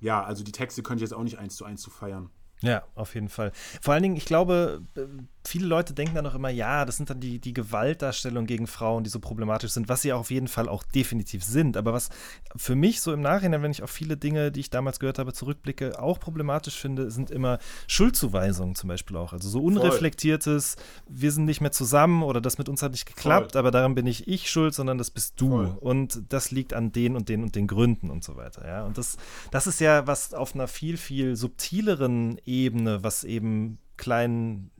ja, also die Texte könnte ich jetzt auch nicht eins zu eins zu feiern. Ja, auf jeden Fall. Vor allen Dingen, ich glaube, äh, viele Leute denken dann auch immer, ja, das sind dann die, die Gewaltdarstellungen gegen Frauen, die so problematisch sind, was sie auf jeden Fall auch definitiv sind. Aber was für mich so im Nachhinein, wenn ich auf viele Dinge, die ich damals gehört habe, zurückblicke, auch problematisch finde, sind immer Schuldzuweisungen zum Beispiel auch. Also so unreflektiertes, wir sind nicht mehr zusammen oder das mit uns hat nicht geklappt, Voll. aber daran bin nicht ich schuld, sondern das bist du. Voll. Und das liegt an den und den und den Gründen und so weiter. Ja? Und das, das ist ja was auf einer viel, viel subtileren Ebene, was eben kleinen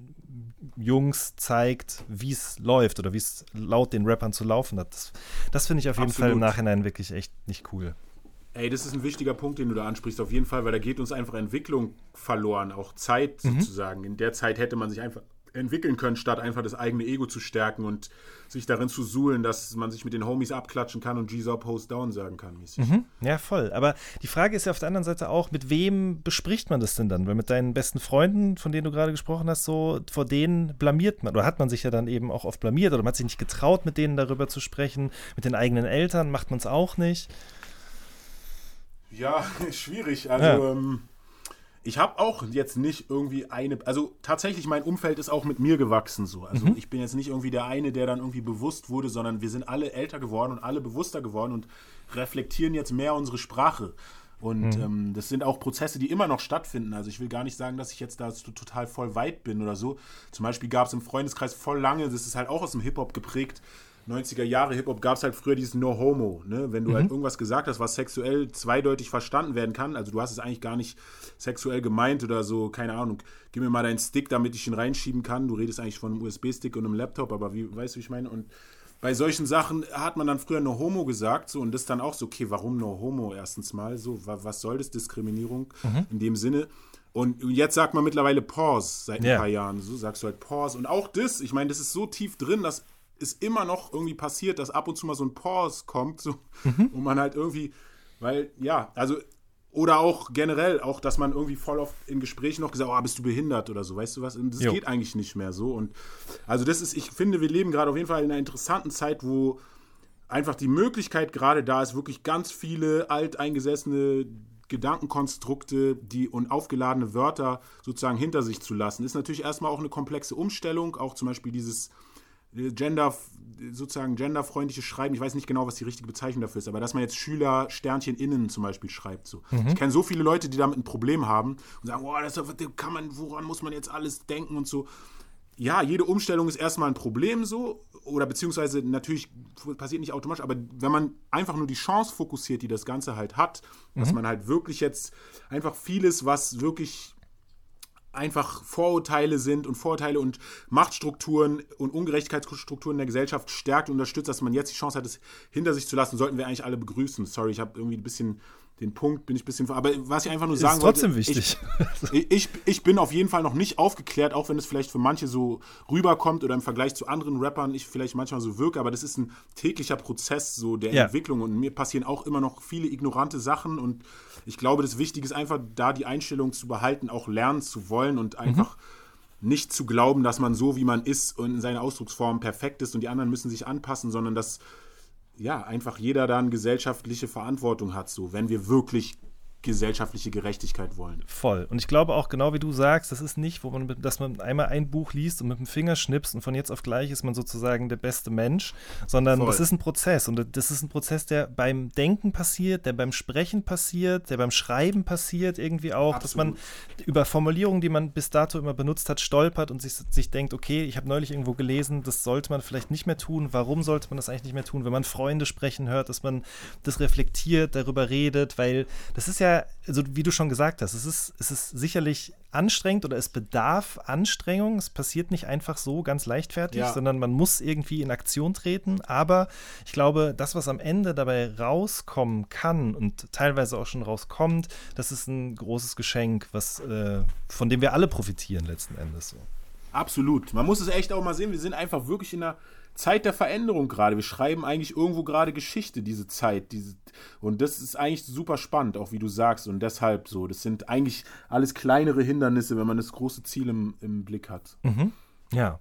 Jungs zeigt, wie es läuft oder wie es laut den Rappern zu laufen hat. Das, das finde ich auf jeden Fall im Absolut. Nachhinein wirklich echt nicht cool. Ey, das ist ein wichtiger Punkt, den du da ansprichst, auf jeden Fall, weil da geht uns einfach Entwicklung verloren, auch Zeit sozusagen. In der Zeit hätte man sich einfach entwickeln können, statt einfach das eigene Ego zu stärken und sich darin zu suhlen, dass man sich mit den Homies abklatschen kann und G-Saw Post Down sagen kann. Mäßig. Ja, voll. Aber die Frage ist ja auf der anderen Seite auch, mit wem bespricht man das denn dann? Weil mit deinen besten Freunden, von denen du gerade gesprochen hast, so vor denen blamiert man. Oder hat man sich ja dann eben auch oft blamiert oder man hat sich nicht getraut, mit denen darüber zu sprechen. Mit den eigenen Eltern macht man es auch nicht. Ja, schwierig. Also, Ja. ähm, ich habe auch jetzt nicht irgendwie eine. Also, tatsächlich, mein Umfeld ist auch mit mir gewachsen so. Also, ich bin jetzt nicht irgendwie der eine, der dann irgendwie bewusst wurde, sondern wir sind alle älter geworden und alle bewusster geworden und reflektieren jetzt mehr unsere Sprache. Und ähm, das sind auch Prozesse, die immer noch stattfinden. Also ich will gar nicht sagen, dass ich jetzt da so total voll weit bin oder so. Zum Beispiel gab es im Freundeskreis voll lange, das ist halt auch aus dem Hip-Hop geprägt, 90er Jahre Hip-Hop gab es halt früher dieses No Homo. Ne? Wenn du halt irgendwas gesagt hast, was sexuell zweideutig verstanden werden kann, also du hast es eigentlich gar nicht sexuell gemeint oder so, keine Ahnung, gib mir mal deinen Stick, damit ich ihn reinschieben kann. Du redest eigentlich von einem USB-Stick und einem Laptop, aber wie, weißt du, wie ich meine? Und bei solchen Sachen hat man dann früher No Homo gesagt, so und das dann auch so, okay, warum No Homo erstens mal, so, wa- was soll das, Diskriminierung in dem Sinne? Und jetzt sagt man mittlerweile Pause seit ein Ja. paar Jahren. So sagst du halt Pause. Und auch das, ich meine, das ist so tief drin, dass es immer noch irgendwie passiert, dass ab und zu mal so ein Pause kommt, so, und man halt irgendwie, weil, ja, also, oder auch generell, auch, dass man irgendwie voll oft in Gesprächen noch gesagt, oh, bist du behindert oder so, weißt du was? Und das Jo. geht eigentlich nicht mehr so. Und also das ist, ich finde, wir leben gerade auf jeden Fall in einer interessanten Zeit, wo einfach die Möglichkeit gerade da ist, wirklich ganz viele alteingesessene Gedankenkonstrukte die und aufgeladene Wörter sozusagen hinter sich zu lassen. Ist natürlich erstmal auch eine komplexe Umstellung, auch zum Beispiel dieses Gender, sozusagen genderfreundliche Schreiben, ich weiß nicht genau, was die richtige Bezeichnung dafür ist, aber dass man jetzt Schüler Sternchen innen zum Beispiel schreibt. So. Ich kenne so viele Leute, die damit ein Problem haben und sagen, oh, das kann man, woran muss man jetzt alles denken und so ja, jede Umstellung ist erstmal ein Problem so, oder beziehungsweise natürlich passiert nicht automatisch, aber wenn man einfach nur die Chance fokussiert, die das Ganze halt hat, dass man halt wirklich jetzt einfach vieles, was wirklich einfach Vorurteile sind und Vorurteile und Machtstrukturen und Ungerechtigkeitsstrukturen in der Gesellschaft stärkt und unterstützt, dass man jetzt die Chance hat, es hinter sich zu lassen, sollten wir eigentlich alle begrüßen. Sorry, ich habe irgendwie ein bisschen den Punkt, bin ich ein bisschen. Aber was ich einfach nur sagen ist trotzdem wollte. wichtig. Ich, ich, ich bin auf jeden Fall noch nicht aufgeklärt, auch wenn es vielleicht für manche so rüberkommt oder im Vergleich zu anderen Rappern ich vielleicht manchmal so wirke, aber das ist ein täglicher Prozess so der Ja. Entwicklung und mir passieren auch immer noch viele ignorante Sachen und ich glaube, das Wichtige ist einfach, da die Einstellung zu behalten, auch lernen zu wollen und einfach nicht zu glauben, dass man so, wie man ist und in seiner Ausdrucksform perfekt ist und die anderen müssen sich anpassen, sondern dass ja, einfach jeder dann gesellschaftliche Verantwortung hat, so, wenn wir wirklich gesellschaftliche Gerechtigkeit wollen. Voll. Und ich glaube auch genau wie du sagst, das ist nicht, wo man, dass man einmal ein Buch liest und mit dem Finger schnippst und von jetzt auf gleich ist man sozusagen der beste Mensch, sondern Voll. das ist ein Prozess und das ist ein Prozess, der beim Denken passiert, der beim Sprechen passiert, der beim Schreiben passiert irgendwie auch, dass man über Formulierungen, die man bis dato immer benutzt hat, stolpert und sich, sich denkt, okay, ich habe neulich irgendwo gelesen, das sollte man vielleicht nicht mehr tun. Warum sollte man das eigentlich nicht mehr tun? Wenn man Freunde sprechen hört, dass man das reflektiert, darüber redet, weil das ist ja ja, also wie du schon gesagt hast, es ist, es ist sicherlich anstrengend oder es bedarf Anstrengung. Es passiert nicht einfach so ganz leichtfertig, Ja. sondern man muss irgendwie in Aktion treten. Aber ich glaube, das, was am Ende dabei rauskommen kann und teilweise auch schon rauskommt, das ist ein großes Geschenk, was, äh, von dem wir alle profitieren letzten Endes. So. Absolut. Man muss es echt auch mal sehen. Wir sind einfach wirklich in einer Zeit der Veränderung gerade. Wir schreiben eigentlich irgendwo gerade Geschichte, diese Zeit. Diese, und das ist eigentlich super spannend, auch wie du sagst. Und deshalb so. Das sind eigentlich alles kleinere Hindernisse, wenn man das große Ziel im, im Blick hat. Ja,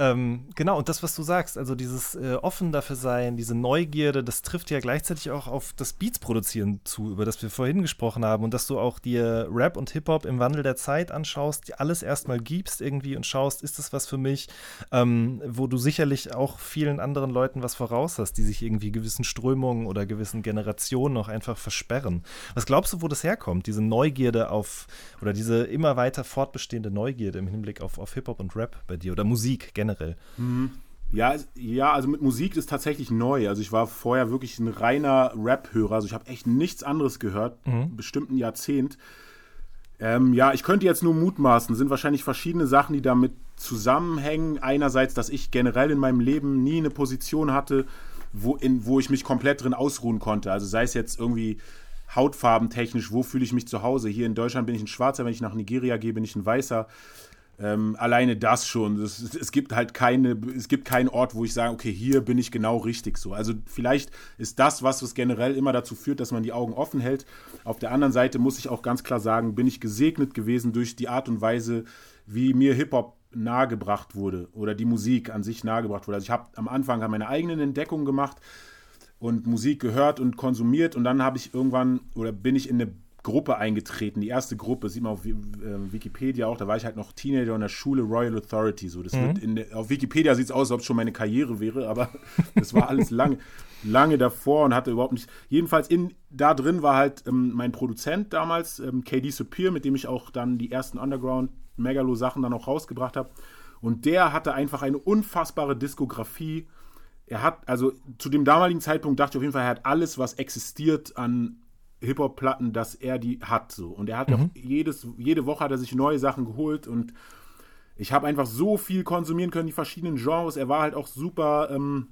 ähm, genau. Und das, was du sagst, also dieses äh, offen dafür sein, diese Neugierde, das trifft ja gleichzeitig auch auf das Beats produzieren zu, über das wir vorhin gesprochen haben. Und dass du auch dir Rap und Hip-Hop im Wandel der Zeit anschaust, dir alles erstmal gibst irgendwie und schaust, ist das was für mich, ähm, wo du sicherlich auch vielen anderen Leuten was voraus hast, die sich irgendwie gewissen Strömungen oder gewissen Generationen auch einfach versperren. Was glaubst du, wo das herkommt, diese Neugierde auf, oder diese immer weiter fortbestehende Neugierde im Hinblick auf, auf Hip-Hop und Rap bei dir oder Musik generell? Ja, es- ja, also mit Musik ist tatsächlich neu. Also ich war vorher wirklich ein reiner Rap-Hörer. Also ich habe echt nichts anderes gehört, bestimmt ein Jahrzehnt. Ähm, ja, ich könnte jetzt nur mutmaßen. Sind wahrscheinlich verschiedene Sachen, die damit zusammenhängen. Einerseits, dass ich generell in meinem Leben nie eine Position hatte, wo, in, wo ich mich komplett drin ausruhen konnte. Also sei es jetzt irgendwie hautfarbentechnisch, wo fühle ich mich zu Hause. Hier in Deutschland bin ich ein Schwarzer, wenn ich nach Nigeria gehe, bin ich ein Weißer. Ähm, alleine das schon. Es, es gibt halt keine, es gibt keinen Ort, wo ich sage, okay, hier bin ich genau richtig so. Also vielleicht ist das, was es generell immer dazu führt, dass man die Augen offen hält. Auf der anderen Seite muss ich auch ganz klar sagen, bin ich gesegnet gewesen durch die Art und Weise, wie mir Hip-Hop nahegebracht wurde oder die Musik an sich nahegebracht wurde. Also ich habe am Anfang meine eigenen Entdeckungen gemacht und Musik gehört und konsumiert und dann habe ich irgendwann oder bin ich in eine Gruppe eingetreten, die erste Gruppe, sieht man auf äh, Wikipedia auch, da war ich halt noch Teenager in der Schule Royal Authority. So, das wird in auf Wikipedia sieht es aus, als ob es schon meine Karriere wäre, aber das war alles lange, lange davor und hatte überhaupt nicht. Jedenfalls in, da drin war halt ähm, mein Produzent damals, ähm, KD Superior, mit dem ich auch dann die ersten Underground-Megalo-Sachen dann auch rausgebracht habe. Und der hatte einfach eine unfassbare Diskografie er hat, also zu dem damaligen Zeitpunkt dachte ich auf jeden Fall, er hat alles, was existiert an Hip-Hop-Platten, dass er die hat. So. Und er hat auch jedes, jede Woche hat er sich neue Sachen geholt und ich habe einfach so viel konsumieren können, die verschiedenen Genres. Er war halt auch super ähm,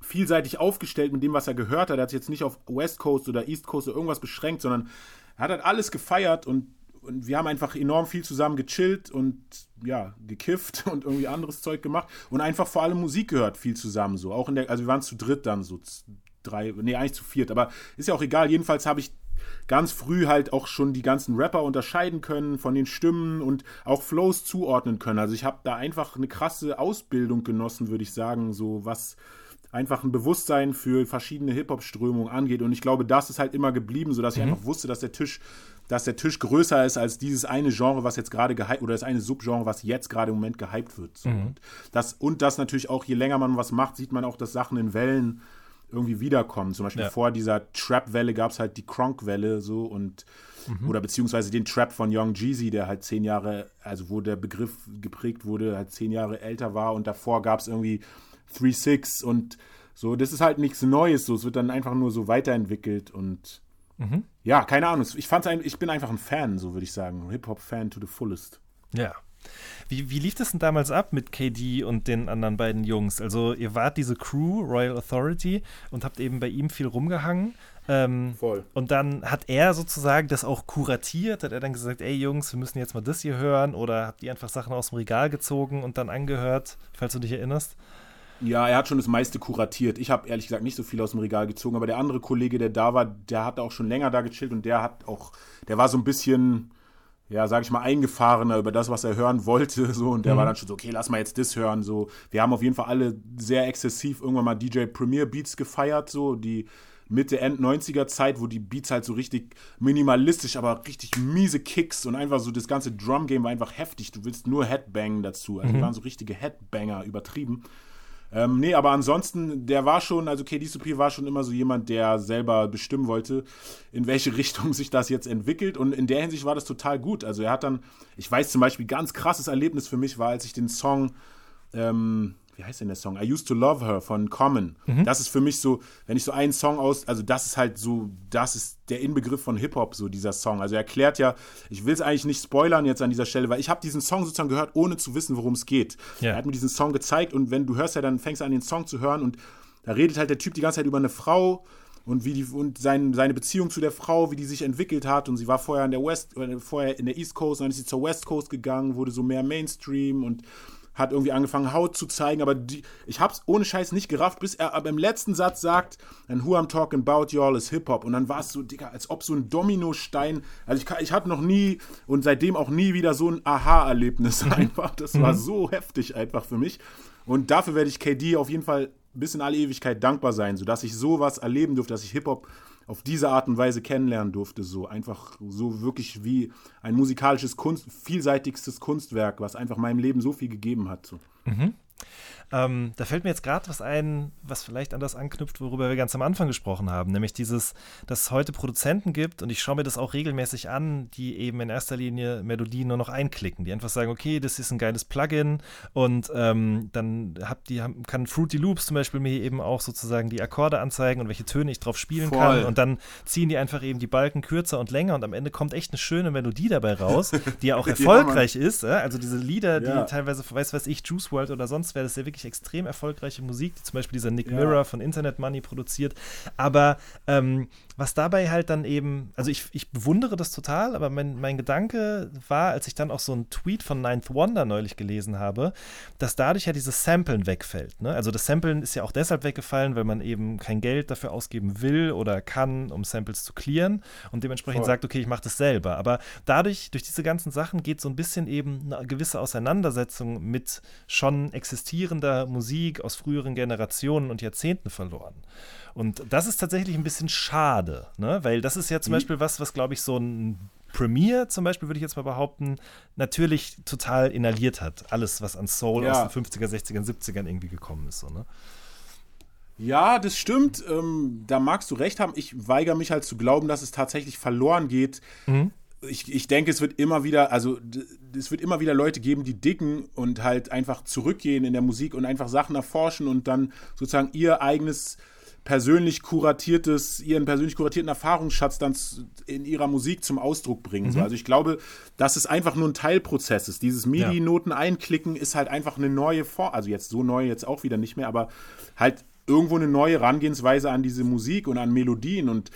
vielseitig aufgestellt mit dem, was er gehört hat. Er hat sich jetzt nicht auf West Coast oder East Coast oder irgendwas beschränkt, sondern er hat halt alles gefeiert und, und wir haben einfach enorm viel zusammen gechillt und ja, gekifft und irgendwie anderes Zeug gemacht und einfach vor allem Musik gehört viel zusammen so. Auch in der, also wir waren zu dritt dann so drei, nee, eigentlich zu viert, aber ist ja auch egal. Jedenfalls habe ich ganz früh halt auch schon die ganzen Rapper unterscheiden können von den Stimmen und auch Flows zuordnen können. Also ich habe da einfach eine krasse Ausbildung genossen, würde ich sagen, so was einfach ein Bewusstsein für verschiedene Hip-Hop-Strömungen angeht. Und ich glaube, das ist halt immer geblieben, sodass ich einfach wusste, dass der Tisch, dass der Tisch größer ist als dieses eine Genre, was jetzt gerade gehypt, oder das eine Subgenre, was jetzt gerade im Moment gehypt wird. So. Und, das, und das natürlich auch, je länger man was macht, sieht man auch, dass Sachen in Wellen irgendwie wiederkommen. Zum Beispiel Ja. vor dieser Trap-Welle gab es halt die Kronk-Welle so und oder beziehungsweise den Trap von Young Jeezy, der halt zehn Jahre, also wo der Begriff geprägt wurde, halt zehn Jahre älter war und davor gab es irgendwie 3-6 und so, das ist halt nichts Neues, so, es wird dann einfach nur so weiterentwickelt und ja, keine Ahnung, ich fand's ein, ich bin einfach ein Fan, so würde ich sagen, Hip-Hop-Fan to the fullest. Ja. Wie, wie lief das denn damals ab mit KD und den anderen beiden Jungs? Also, ihr wart diese Crew, Royal Authority, und habt eben bei ihm viel rumgehangen. Ähm, Voll. Und dann hat er sozusagen das auch kuratiert. Hat er dann gesagt: Ey, Jungs, wir müssen jetzt mal das hier hören? Oder habt ihr einfach Sachen aus dem Regal gezogen und dann angehört, falls du dich erinnerst? Ja, er hat schon das meiste kuratiert. Ich habe ehrlich gesagt nicht so viel aus dem Regal gezogen, aber der andere Kollege, der da war, der hat auch schon länger da gechillt und der hat auch, der war so ein bisschen, ja, sag ich mal, eingefahrener über das, was er hören wollte, so und der war dann schon so, okay, lass mal jetzt das hören, so. Wir haben auf jeden Fall alle sehr exzessiv irgendwann mal DJ Premier Beats gefeiert, so die Mitte, End 90er Zeit, wo die Beats halt so richtig minimalistisch, aber richtig miese Kicks und einfach so das ganze Drum Game war einfach heftig. Du willst nur Headbang dazu. Also die waren so richtige Headbanger übertrieben. Ähm, nee, aber ansonsten, der war schon, also KDCP war schon immer so jemand, der selber bestimmen wollte, in welche Richtung sich das jetzt entwickelt. Und in der Hinsicht war das total gut. Also er hat dann, ich weiß zum Beispiel, ganz krasses Erlebnis für mich war, als ich den Song ähm, wie heißt denn der Song? I Used to Love Her von Common. Mhm. Das ist für mich so, wenn ich so einen Song aus, also das ist halt so, das ist der Inbegriff von Hip-Hop, so dieser Song. Also er erklärt ja, ich will es eigentlich nicht spoilern jetzt an dieser Stelle, weil ich habe diesen Song sozusagen gehört, ohne zu wissen, worum es geht. Ja. Er hat mir diesen Song gezeigt und wenn du hörst ja, dann fängst du an, den Song zu hören und da redet halt der Typ die ganze Zeit über eine Frau und wie die und sein, seine Beziehung zu der Frau, wie die sich entwickelt hat und sie war vorher in der West, äh, vorher in der East Coast, dann ist sie zur West Coast gegangen, wurde so mehr Mainstream und hat irgendwie angefangen Haut zu zeigen, aber die, ich hab's ohne Scheiß nicht gerafft, bis er aber im letzten Satz sagt, and who I'm talking about y'all is Hip Hop und dann war es so, Digga, als ob so ein Dominostein, also ich, ich hatte noch nie und seitdem auch nie wieder so ein Aha-Erlebnis einfach, das war so heftig einfach für mich. Und dafür werde ich KD auf jeden Fall bis in alle Ewigkeit dankbar sein, sodass ich sowas erleben durfte, dass ich Hip-Hop auf diese Art und Weise kennenlernen durfte. So einfach so wirklich wie ein musikalisches Kunst, vielseitigstes Kunstwerk, was einfach meinem Leben so viel gegeben hat. So. Ähm, da fällt mir jetzt gerade was ein, was vielleicht an das anknüpft, worüber wir ganz am Anfang gesprochen haben, nämlich dieses, dass es heute Produzenten gibt und ich schaue mir das auch regelmäßig an, die eben in erster Linie Melodien nur noch einklicken, die einfach sagen, okay, das ist ein geiles Plugin und ähm, dann hab die, kann Fruity Loops zum Beispiel mir eben auch sozusagen die Akkorde anzeigen und welche Töne ich drauf spielen Voll. kann und dann ziehen die einfach eben die Balken kürzer und länger und am Ende kommt echt eine schöne Melodie dabei raus, die ja auch Ja, erfolgreich ist. äh? Also diese Lieder, die Ja. teilweise, weiß was ich, Juice World oder sonst wer, das ist ja wirklich extrem erfolgreiche Musik, die zum Beispiel dieser Nick Ja. Mirror von Internet Money produziert. Aber ähm, was dabei halt dann eben, also ich, ich bewundere das total, aber mein, mein Gedanke war, als ich dann auch so einen Tweet von Ninth Wonder neulich gelesen habe, dass dadurch ja dieses Samplen wegfällt. Ne? Also das Samplen ist ja auch deshalb weggefallen, weil man eben kein Geld dafür ausgeben will oder kann, um Samples zu clearen und dementsprechend Voll. sagt, okay, ich mache das selber. Aber dadurch, durch diese ganzen Sachen geht so ein bisschen eben eine gewisse Auseinandersetzung mit schon existierender Musik aus früheren Generationen und Jahrzehnten verloren. Und das ist tatsächlich ein bisschen schade, ne? weil das ist ja zum Mhm. Beispiel was, was glaube ich so ein Premiere zum Beispiel, würde ich jetzt mal behaupten, natürlich total inhaliert hat. Alles, was an Soul Ja. aus den 50er, 60er, 70ern irgendwie gekommen ist. So, ne? Ja, das stimmt. Ähm, da magst du recht haben. Ich weigere mich halt zu glauben, dass es tatsächlich verloren geht. Ich, ich denke, es wird immer wieder, also es wird immer wieder Leute geben, die dicken und halt einfach zurückgehen in der Musik und einfach Sachen erforschen und dann sozusagen ihr eigenes persönlich kuratiertes, ihren persönlich kuratierten Erfahrungsschatz dann in ihrer Musik zum Ausdruck bringen. So, also ich glaube, dass es einfach nur ein Teilprozess ist. Dieses MIDI-Noten einklicken ist halt einfach eine neue Form, also jetzt so neu jetzt auch wieder nicht mehr, aber halt irgendwo eine neue Herangehensweise an diese Musik und an Melodien und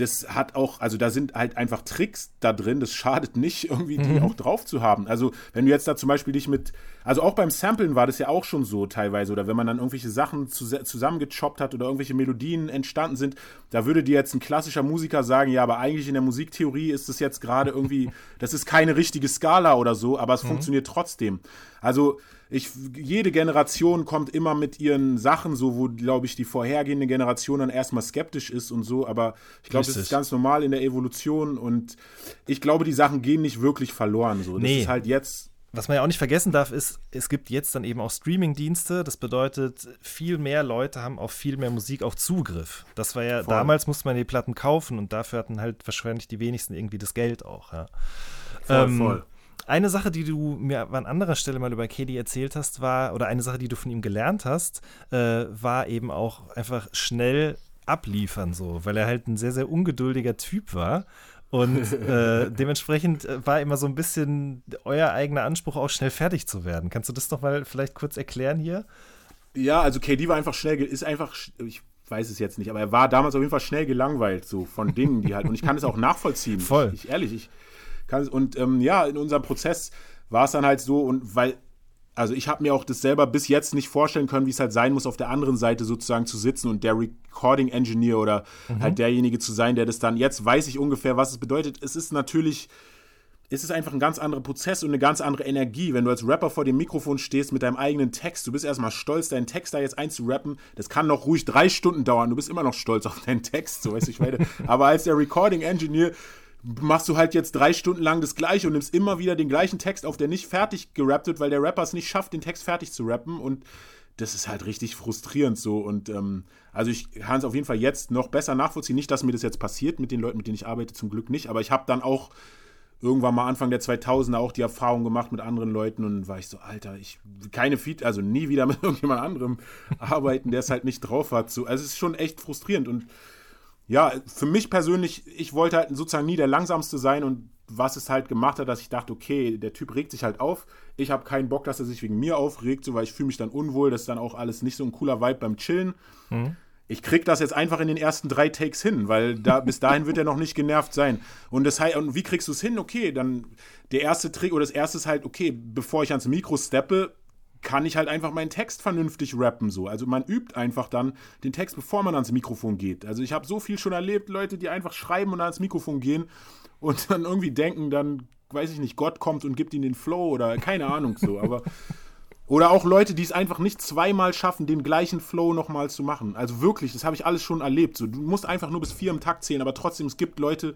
das hat auch, also da sind halt einfach Tricks da drin, das schadet nicht, irgendwie die auch drauf zu haben. Also, wenn du jetzt da zum Beispiel dich mit, also auch beim Samplen war das ja auch schon so teilweise, oder wenn man dann irgendwelche Sachen zus- zusammengechoppt hat oder irgendwelche Melodien entstanden sind, da würde dir jetzt ein klassischer Musiker sagen, ja, aber eigentlich in der Musiktheorie ist es jetzt gerade irgendwie, das ist keine richtige Skala oder so, aber es funktioniert trotzdem. Also, ich, jede Generation kommt immer mit ihren Sachen, so wo, glaube ich, die vorhergehende Generation dann erstmal skeptisch ist und so, aber ich glaube, das ist ganz normal in der Evolution und ich glaube, die Sachen gehen nicht wirklich verloren. So. Das Nee. ist halt jetzt. Was man ja auch nicht vergessen darf, ist, es gibt jetzt dann eben auch Streaming-Dienste. Das bedeutet, viel mehr Leute haben auf viel mehr Musik auch Zugriff. Das war ja, Voll. damals musste man die Platten kaufen und dafür hatten halt wahrscheinlich die wenigsten irgendwie das Geld auch. Ja. Voll, Ähm, voll. Eine Sache, die du mir an anderer Stelle mal über Katie erzählt hast, war, oder eine Sache, die du von ihm gelernt hast, äh, war eben auch einfach schnell abliefern, so, weil er halt ein sehr, sehr ungeduldiger Typ war. Und äh, dementsprechend äh, war immer so ein bisschen euer eigener Anspruch, auch schnell fertig zu werden. Kannst du das noch mal vielleicht kurz erklären hier? Ja, also KD war einfach schnell, ist einfach, ich weiß es jetzt nicht, aber er war damals auf jeden Fall schnell gelangweilt, so von Dingen, die halt, und ich kann es auch nachvollziehen. Voll. Ich, ich ehrlich, ich kann und ähm, ja, in unserem Prozess war es dann halt so, und weil, also ich habe mir auch das selber bis jetzt nicht vorstellen können, wie es halt sein muss, auf der anderen Seite sozusagen zu sitzen und der Recording Engineer oder halt derjenige zu sein, der das dann, jetzt weiß ich ungefähr, was es bedeutet. Es ist natürlich ist es einfach ein ganz anderer Prozess und eine ganz andere Energie. Wenn du als Rapper vor dem Mikrofon stehst mit deinem eigenen Text, du bist erstmal stolz, deinen Text da jetzt einzurappen. Das kann noch ruhig drei Stunden dauern. Du bist immer noch stolz auf deinen Text, so weißt du, ich meine. Aber als der Recording Engineer machst du halt jetzt drei Stunden lang das Gleiche und nimmst immer wieder den gleichen Text auf, der nicht fertig gerappt wird, weil der Rapper es nicht schafft, den Text fertig zu rappen und das ist halt richtig frustrierend so und ähm, also ich kann es auf jeden Fall jetzt noch besser nachvollziehen. Nicht, dass mir das jetzt passiert mit den Leuten, mit denen ich arbeite, zum Glück nicht, aber ich habe dann auch irgendwann mal Anfang der 2000er auch die Erfahrung gemacht mit anderen Leuten und war ich so, Alter, ich keine Feed, also nie wieder mit irgendjemand anderem arbeiten, der es halt nicht drauf hat. So, also es ist schon echt frustrierend und ja, für mich persönlich, ich wollte halt sozusagen nie der langsamste sein und was es halt gemacht hat, dass ich dachte, okay, der Typ regt sich halt auf. Ich habe keinen Bock, dass er sich wegen mir aufregt, so weil ich fühle mich dann unwohl. Das ist dann auch alles nicht so ein cooler Vibe beim Chillen. Mhm ich krieg das jetzt einfach in den ersten drei Takes hin, weil da, bis dahin wird er noch nicht genervt sein. Und, das, und wie kriegst du es hin? Okay, dann der erste Trick oder das erste ist halt, okay, bevor ich ans Mikro steppe, kann ich halt einfach meinen Text vernünftig rappen so. Also man übt einfach dann den Text, bevor man ans Mikrofon geht. Also ich habe so viel schon erlebt, Leute, die einfach schreiben und ans Mikrofon gehen und dann irgendwie denken, dann weiß ich nicht, Gott kommt und gibt ihnen den Flow oder keine Ahnung so. Aber oder auch Leute, die es einfach nicht zweimal schaffen, den gleichen Flow nochmal zu machen. Also wirklich, das habe ich alles schon erlebt. So, du musst einfach nur bis vier im Takt zählen, aber trotzdem, es gibt Leute,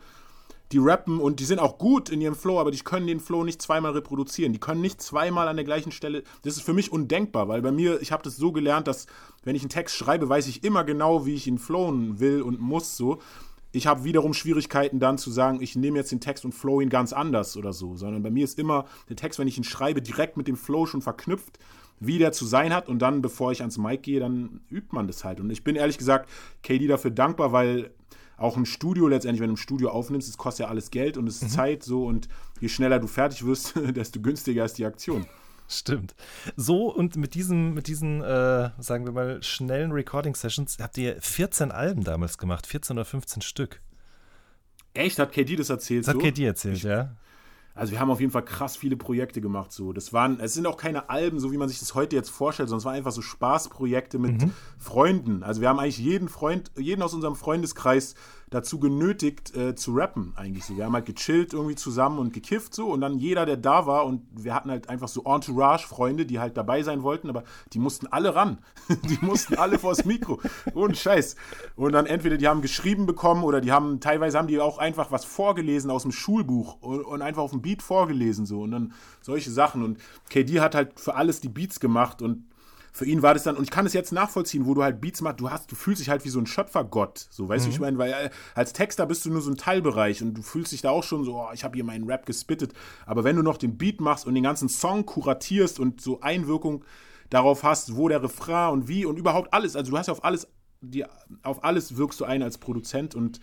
die rappen und die sind auch gut in ihrem Flow, aber die können den Flow nicht zweimal reproduzieren. Die können nicht zweimal an der gleichen Stelle. Das ist für mich undenkbar, weil bei mir, ich habe das so gelernt, dass wenn ich einen Text schreibe, weiß ich immer genau, wie ich ihn flowen will und muss so. Ich habe wiederum Schwierigkeiten dann zu sagen, ich nehme jetzt den Text und flow ihn ganz anders oder so, sondern bei mir ist immer der Text, wenn ich ihn schreibe, direkt mit dem Flow schon verknüpft, wie der zu sein hat und dann, bevor ich ans Mic gehe, dann übt man das halt. Und ich bin ehrlich gesagt KD dafür dankbar, weil auch ein Studio letztendlich, wenn du im Studio aufnimmst, es kostet ja alles Geld und es ist mhm. Zeit so und je schneller du fertig wirst, desto günstiger ist die Aktion. Stimmt. So und mit diesen, mit diesen äh, sagen wir mal, schnellen Recording-Sessions habt ihr 14 Alben damals gemacht, 14 oder 15 Stück. Echt? Hat KD das erzählt? Das hat so? KD erzählt, ich, ja. Also wir haben auf jeden Fall krass viele Projekte gemacht. So, das waren, es sind auch keine Alben, so wie man sich das heute jetzt vorstellt, sondern es waren einfach so Spaßprojekte mit mhm. Freunden. Also wir haben eigentlich jeden Freund, jeden aus unserem Freundeskreis dazu genötigt äh, zu rappen eigentlich so. Wir haben halt gechillt irgendwie zusammen und gekifft so und dann jeder, der da war und wir hatten halt einfach so Entourage-Freunde, die halt dabei sein wollten, aber die mussten alle ran. die mussten alle vors Mikro. Ohne Scheiß. Und dann entweder die haben geschrieben bekommen oder die haben, teilweise haben die auch einfach was vorgelesen aus dem Schulbuch und, und einfach auf dem Beat vorgelesen so und dann solche Sachen und KD hat halt für alles die Beats gemacht und für ihn war das dann, und ich kann es jetzt nachvollziehen, wo du halt Beats machst, du hast, du fühlst dich halt wie so ein Schöpfergott. So, weißt mhm. du, ich meine, weil äh, als Texter bist du nur so ein Teilbereich und du fühlst dich da auch schon so, oh, ich habe hier meinen Rap gespittet. Aber wenn du noch den Beat machst und den ganzen Song kuratierst und so Einwirkung darauf hast, wo der Refrain und wie und überhaupt alles, also du hast ja auf alles, die, auf alles wirkst du ein als Produzent und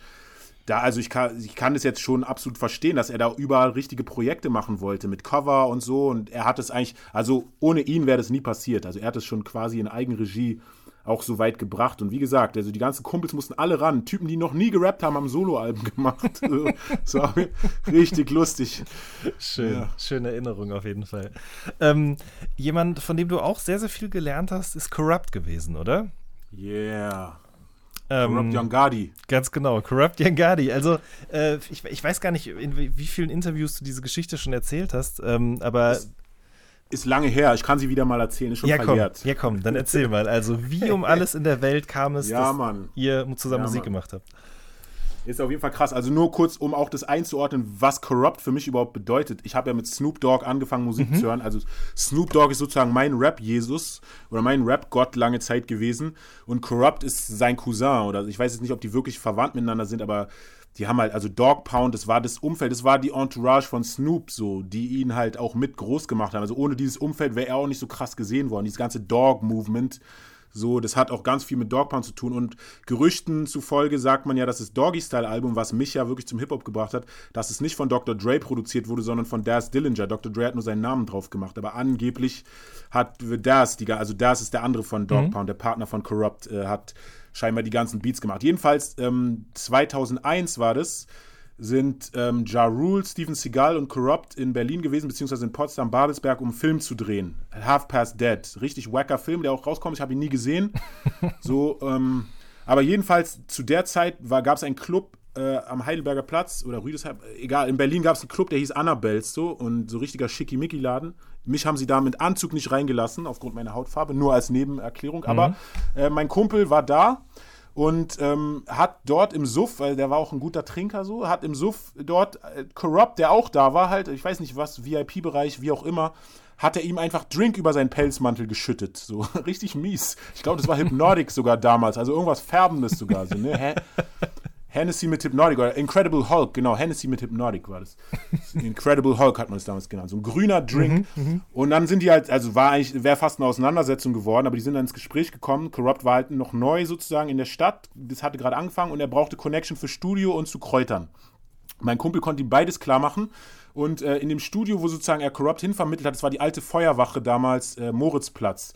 da, also ich kann, ich kann das jetzt schon absolut verstehen, dass er da überall richtige Projekte machen wollte mit Cover und so. Und er hat es eigentlich, also ohne ihn wäre das nie passiert. Also er hat es schon quasi in Eigenregie auch so weit gebracht. Und wie gesagt, also die ganzen Kumpels mussten alle ran. Typen, die noch nie gerappt haben, haben Soloalben gemacht. so richtig lustig. Schön, ja. schöne Erinnerung auf jeden Fall. Ähm, jemand, von dem du auch sehr, sehr viel gelernt hast, ist Corrupt gewesen, oder? Yeah. Ähm, Corrupt Young Guardi. Ganz genau, Corrupt Young Guardi. Also, äh, ich, ich, weiß gar nicht, in wie vielen Interviews du diese Geschichte schon erzählt hast, ähm, aber. Ist, ist, lange her, ich kann sie wieder mal erzählen, ist schon ja, verjährt. Komm, ja, komm, dann erzähl mal. Also, wie um alles in der Welt kam es, ja, dass Mann. ihr zusammen ja, Musik Mann. gemacht habt? Ist auf jeden Fall krass. Also nur kurz, um auch das einzuordnen, was Corrupt für mich überhaupt bedeutet. Ich habe ja mit Snoop Dogg angefangen, Musik mhm. zu hören. Also Snoop Dogg ist sozusagen mein Rap-Jesus oder mein Rap-Gott lange Zeit gewesen. Und Corrupt ist sein Cousin. Oder ich weiß jetzt nicht, ob die wirklich verwandt miteinander sind, aber die haben halt, also Dog Pound, das war das Umfeld, das war die Entourage von Snoop, so, die ihn halt auch mit groß gemacht haben. Also ohne dieses Umfeld wäre er auch nicht so krass gesehen worden. Dieses ganze Dog-Movement so, das hat auch ganz viel mit Dogpound zu tun. Und Gerüchten zufolge sagt man ja, dass das Doggy-Style-Album, was mich ja wirklich zum Hip-Hop gebracht hat, dass es nicht von Dr. Dre produziert wurde, sondern von Daz Dillinger. Dr. Dre hat nur seinen Namen drauf gemacht. Aber angeblich hat Daz, die, also Daz ist der andere von Dogpound, mhm. der Partner von Corrupt, äh, hat scheinbar die ganzen Beats gemacht. Jedenfalls ähm, 2001 war das sind ähm, Ja Rule, Steven Seagal und Corrupt in Berlin gewesen, beziehungsweise in Potsdam-Babelsberg, um einen Film zu drehen. Half Past Dead. Richtig wacker Film, der auch rauskommt. Ich habe ihn nie gesehen. so, ähm, aber jedenfalls zu der Zeit gab es einen Club äh, am Heidelberger Platz oder Rüdesheim, egal, in Berlin gab es einen Club, der hieß Annabels so und so richtiger Schickimicki-Laden. Mich haben sie da mit Anzug nicht reingelassen, aufgrund meiner Hautfarbe, nur als Nebenerklärung. Mhm. Aber äh, mein Kumpel war da und ähm, hat dort im Suff, weil der war auch ein guter Trinker so, hat im Suff dort äh, Corrupt, der auch da war, halt, ich weiß nicht was, VIP-Bereich, wie auch immer, hat er ihm einfach Drink über seinen Pelzmantel geschüttet. So richtig mies. Ich glaube, das war Hypnotic sogar damals, also irgendwas Färbendes sogar. So, ne? Hennessy mit Hypnotic oder Incredible Hulk, genau, Hennessy mit Hypnotic war das. Incredible Hulk hat man es damals genannt. So ein grüner Drink. und dann sind die halt, also war eigentlich, wäre fast eine Auseinandersetzung geworden, aber die sind dann ins Gespräch gekommen. Corrupt war halt noch neu sozusagen in der Stadt. Das hatte gerade angefangen und er brauchte Connection für Studio und zu Kräutern. Mein Kumpel konnte ihm beides klar machen. Und äh, in dem Studio, wo sozusagen er Corrupt hinvermittelt hat, das war die alte Feuerwache damals, äh, Moritzplatz.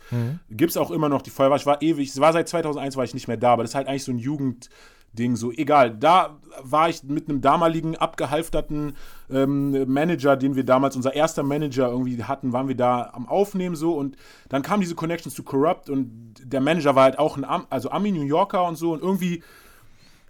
Gibt es auch immer noch die Feuerwache. Ich war ewig, es war seit 2001 war ich nicht mehr da, aber das ist halt eigentlich so ein Jugendding, so egal. Da war ich mit einem damaligen abgehalfterten ähm, Manager, den wir damals, unser erster Manager irgendwie hatten, waren wir da am Aufnehmen so und dann kamen diese Connections zu Corrupt und der Manager war halt auch ein Am also Ami New Yorker und so und irgendwie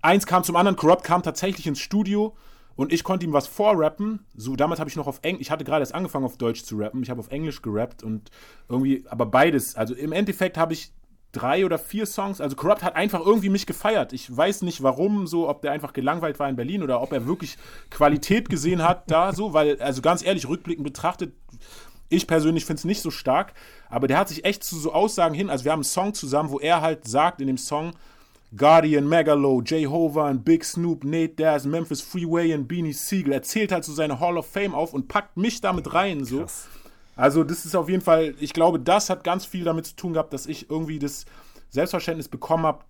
eins kam zum anderen. Corrupt kam tatsächlich ins Studio und ich konnte ihm was vorrappen. So, damals habe ich noch auf Englisch, ich hatte gerade erst angefangen auf Deutsch zu rappen. Ich habe auf Englisch gerappt und irgendwie, aber beides. Also im Endeffekt habe ich drei oder vier Songs. Also Corrupt hat einfach irgendwie mich gefeiert. Ich weiß nicht warum, so, ob der einfach gelangweilt war in Berlin oder ob er wirklich Qualität gesehen hat da so, weil, also ganz ehrlich, rückblickend betrachtet, ich persönlich finde es nicht so stark, aber der hat sich echt zu so Aussagen hin, also wir haben einen Song zusammen, wo er halt sagt in dem Song, Guardian, Megalo, Jehovah und Big Snoop, Nate Daz, Memphis Freeway und Beanie Siegel. Er zählt halt so seine Hall of Fame auf und packt mich damit rein. So. Also, das ist auf jeden Fall, ich glaube, das hat ganz viel damit zu tun gehabt, dass ich irgendwie das Selbstverständnis bekommen habe,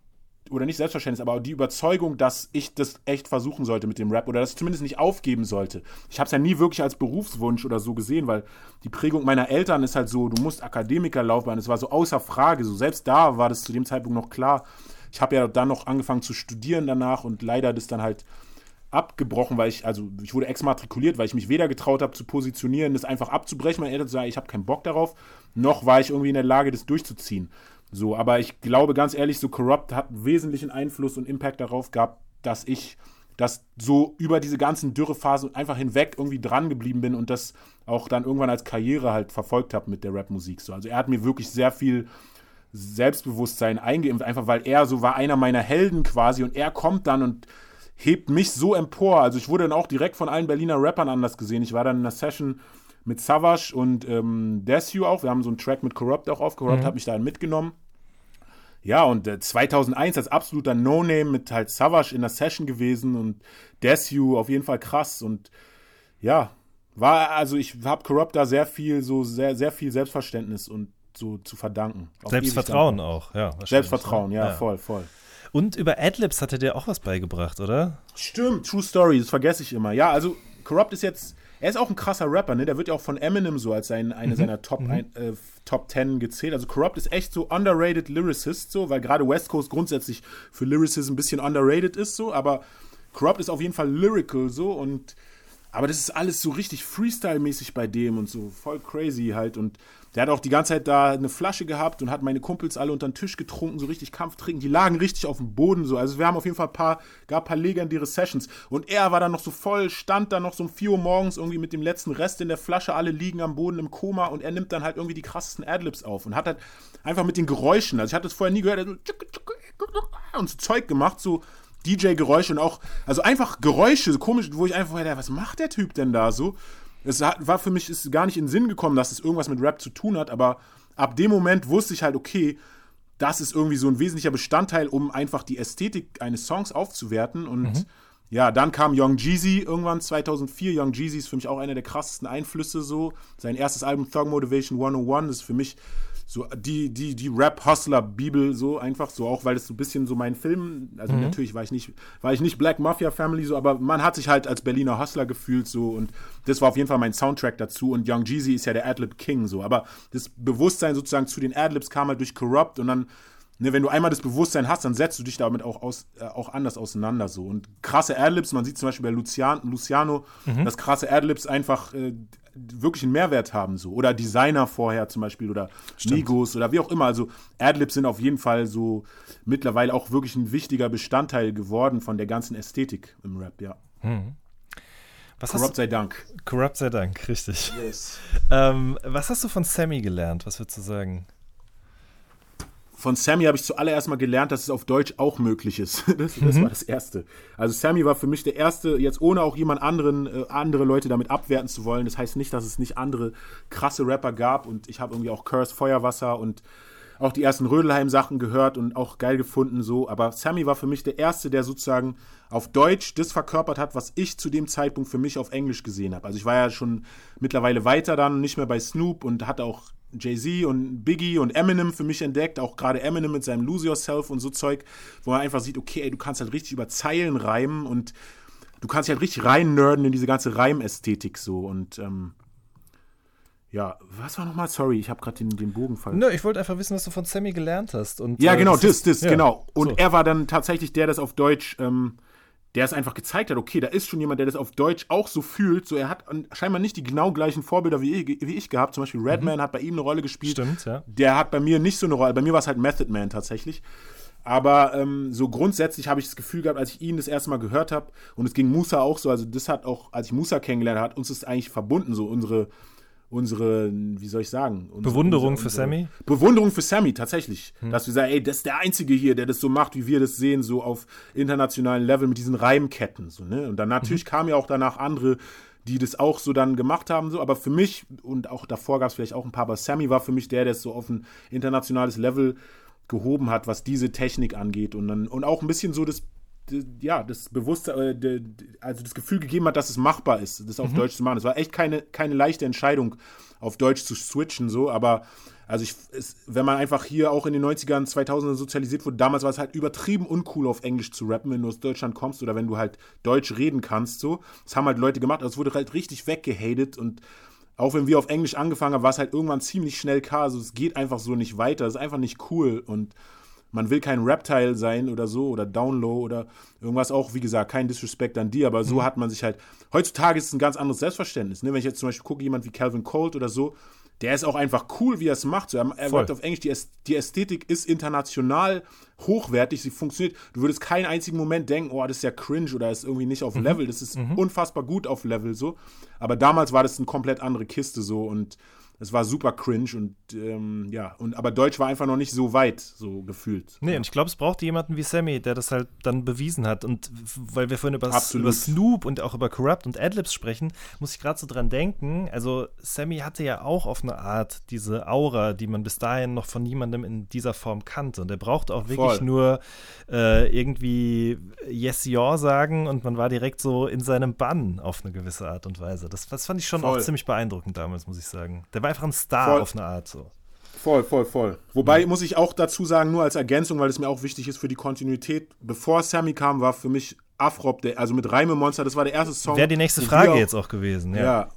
oder nicht Selbstverständnis, aber die Überzeugung, dass ich das echt versuchen sollte mit dem Rap oder ich zumindest nicht aufgeben sollte. Ich habe es ja nie wirklich als Berufswunsch oder so gesehen, weil die Prägung meiner Eltern ist halt so, du musst Akademikerlaufbahn, es war so außer Frage, so selbst da war das zu dem Zeitpunkt noch klar. Ich habe ja dann noch angefangen zu studieren danach und leider das dann halt abgebrochen, weil ich, also ich wurde exmatrikuliert, weil ich mich weder getraut habe zu positionieren, das einfach abzubrechen, meine Eltern zu sagen, ich habe keinen Bock darauf, noch war ich irgendwie in der Lage, das durchzuziehen. So, aber ich glaube ganz ehrlich, so Corrupt hat wesentlichen Einfluss und Impact darauf gehabt, dass ich das so über diese ganzen Dürrephasen einfach hinweg irgendwie dran geblieben bin und das auch dann irgendwann als Karriere halt verfolgt habe mit der Rapmusik. So. Also er hat mir wirklich sehr viel Selbstbewusstsein eingeimpft, einfach weil er so war einer meiner Helden quasi und er kommt dann und hebt mich so empor. Also ich wurde dann auch direkt von allen Berliner Rappern anders gesehen. Ich war dann in einer Session mit Savage und ähm, Desu auch. Wir haben so einen Track mit Corrupt auch aufgehört, mhm. hat mich da mitgenommen. Ja, und äh, 2001 als absoluter No-Name mit halt Savage in der Session gewesen und Desu auf jeden Fall krass und ja, war, also ich habe Corrupt da sehr viel, so sehr, sehr viel Selbstverständnis und so zu verdanken. Selbstvertrauen auch, ja. Selbstvertrauen, ja, ja, voll, voll. Und über Adlibs hat er dir auch was beigebracht, oder? Stimmt, True Story, das vergesse ich immer. Ja, also Corrupt ist jetzt, er ist auch ein krasser Rapper, ne? Der wird ja auch von Eminem so als sein, eine mhm. seiner Top, mhm. ein, äh, Top 10 gezählt. Also Corrupt ist echt so underrated Lyricist, so, weil gerade West Coast grundsätzlich für Lyricism ein bisschen underrated ist, so, aber Corrupt ist auf jeden Fall lyrical, so, und aber das ist alles so richtig Freestyle-mäßig bei dem und so voll crazy halt. Und der hat auch die ganze Zeit da eine Flasche gehabt und hat meine Kumpels alle unter den Tisch getrunken, so richtig Kampftrinken. Die lagen richtig auf dem Boden so. Also wir haben auf jeden Fall ein paar, gab ein paar legendäre Sessions. Und er war dann noch so voll, stand da noch so um 4 Uhr morgens irgendwie mit dem letzten Rest in der Flasche. Alle liegen am Boden im Koma und er nimmt dann halt irgendwie die krassesten Adlibs auf und hat halt einfach mit den Geräuschen, also ich hatte das vorher nie gehört, er so und so Zeug gemacht, so DJ-Geräusche und auch, also einfach Geräusche, so komisch, wo ich einfach, was macht der Typ denn da so? Es war für mich ist gar nicht in den Sinn gekommen, dass es irgendwas mit Rap zu tun hat, aber ab dem Moment wusste ich halt, okay, das ist irgendwie so ein wesentlicher Bestandteil, um einfach die Ästhetik eines Songs aufzuwerten und mhm. Ja, dann kam Young Jeezy irgendwann 2004. Young Jeezy ist für mich auch einer der krassesten Einflüsse so. Sein erstes Album Thug Motivation 101 ist für mich so die, die, die Rap-Hustler-Bibel so einfach so, auch weil es so ein bisschen so mein Film, also mhm. natürlich war ich nicht, war ich nicht Black Mafia Family so, aber man hat sich halt als Berliner Hustler gefühlt so und das war auf jeden Fall mein Soundtrack dazu und Young Jeezy ist ja der Adlib King so, aber das Bewusstsein sozusagen zu den Adlibs kam halt durch Corrupt und dann Ne, wenn du einmal das Bewusstsein hast, dann setzt du dich damit auch, aus, äh, auch anders auseinander. So. Und krasse Adlibs, man sieht zum Beispiel bei Lucian, Luciano, mhm. dass krasse Adlibs einfach äh, wirklich einen Mehrwert haben. So. Oder Designer vorher zum Beispiel oder Stimmt. Migos oder wie auch immer. Also Adlibs sind auf jeden Fall so mittlerweile auch wirklich ein wichtiger Bestandteil geworden von der ganzen Ästhetik im Rap, ja. Mhm. Was Corrupt sei Dank. Corrupt sei Dank, richtig. Yes. Ähm, was hast du von Sammy gelernt? Was würdest du sagen? Von Sammy habe ich zuallererst mal gelernt, dass es auf Deutsch auch möglich ist. Das, das mhm. war das Erste. Also Sammy war für mich der Erste, jetzt ohne auch jemand anderen, äh, andere Leute damit abwerten zu wollen. Das heißt nicht, dass es nicht andere krasse Rapper gab und ich habe irgendwie auch Curse, Feuerwasser und auch die ersten Rödelheim-Sachen gehört und auch geil gefunden so. Aber Sammy war für mich der Erste, der sozusagen auf Deutsch das verkörpert hat, was ich zu dem Zeitpunkt für mich auf Englisch gesehen habe. Also ich war ja schon mittlerweile weiter dann, nicht mehr bei Snoop und hatte auch Jay-Z und Biggie und Eminem für mich entdeckt, auch gerade Eminem mit seinem Lose Yourself und so Zeug, wo man einfach sieht, okay, ey, du kannst halt richtig über Zeilen reimen und du kannst dich halt richtig rein nerden in diese ganze Reimästhetik so und ähm, ja, was war nochmal? Sorry, ich habe gerade den, den Bogen fallen. Ne, ich wollte einfach wissen, was du von Sammy gelernt hast. Und, Ja, äh, genau, das, das, ja, genau. Und so. er war dann tatsächlich der, das auf Deutsch, ähm, der es einfach gezeigt hat, okay, da ist schon jemand, der das auf Deutsch auch so fühlt. So, er hat scheinbar nicht die genau gleichen Vorbilder wie ich, wie ich gehabt. Zum Beispiel Redman hat bei ihm eine Rolle gespielt. Mhm. Stimmt, ja. Der hat bei mir nicht so eine Rolle. Bei mir war es halt Method Man tatsächlich. Aber ähm, so grundsätzlich habe ich das Gefühl gehabt, als ich ihn das erste Mal gehört habe, und es ging Musa auch so, also das hat auch, als ich Musa kennengelernt habe, hat uns das eigentlich verbunden, so unsere, unsere, wie soll ich sagen? Unsere, Bewunderung unsere, für Sammy? Bewunderung für Sammy, tatsächlich. Hm. Dass wir sagen, ey, das ist der Einzige hier, der das so macht, wie wir das sehen, so auf internationalen Level mit diesen Reimketten. So, ne? Und dann natürlich Mhm. kamen ja auch danach andere, die das auch so dann gemacht haben. So. Aber für mich, und auch davor gab es vielleicht auch ein paar, aber Sammy war für mich der, der es so auf ein internationales Level gehoben hat, was diese Technik angeht. Und, dann, und auch ein bisschen so das, ja, das Bewusstsein, äh, also das Gefühl gegeben hat, dass es machbar ist, das auf Deutsch zu machen. Es war echt keine, keine leichte Entscheidung, auf Deutsch zu switchen, so, aber also ich, es, wenn man einfach hier auch in den 90ern, 2000ern sozialisiert wurde, damals war es halt übertrieben uncool, auf Englisch zu rappen, wenn du aus Deutschland kommst oder wenn du halt Deutsch reden kannst, so. Das haben halt Leute gemacht, aber es wurde halt richtig weggehatet und auch wenn wir auf Englisch angefangen haben, war es halt irgendwann ziemlich schnell klar, also es geht einfach so nicht weiter, es ist einfach nicht cool und man will kein Reptile sein oder so oder Downlow oder irgendwas auch, wie gesagt, kein Disrespect an dir, aber so hat man sich halt, heutzutage ist es ein ganz anderes Selbstverständnis, ne? wenn ich jetzt zum Beispiel gucke, jemand wie Calvin Colt oder so, der ist auch einfach cool, wie er es macht. So, er er rappt auf Englisch, die, Äst- die Ästhetik ist international hochwertig, sie funktioniert. Du würdest keinen einzigen Moment denken, oh, das ist ja cringe oder ist irgendwie nicht auf Level. Das ist unfassbar gut auf Level so. Aber damals war das eine komplett andere Kiste so und es war super cringe und ähm, ja, und aber Deutsch war einfach noch nicht so weit, so gefühlt. Nee, und ich glaube, es brauchte jemanden wie Sammy, der das halt dann bewiesen hat. Und weil wir vorhin über, über Snoop und auch über Corrupt und Adlibs sprechen, muss ich gerade so dran denken. Also, Sammy hatte ja auch auf eine Art diese Aura, die man bis dahin noch von niemandem in dieser Form kannte. Und er brauchte auch wirklich Voll. nur äh, irgendwie Yes, Your sagen und man war direkt so in seinem Bann auf eine gewisse Art und Weise. Das, das fand ich schon auch Voll. ziemlich beeindruckend damals, muss ich sagen. Der war einfach ein Star Voll. auf eine Art so. Voll, voll, voll. Wobei muss ich auch dazu sagen, nur als Ergänzung, weil es mir auch wichtig ist für die Kontinuität, bevor Sammy kam, war für mich Afrop, der, also mit Reime Monster, das war der erste Song. Wäre die nächste Frage auch- jetzt auch gewesen, ja. Ja.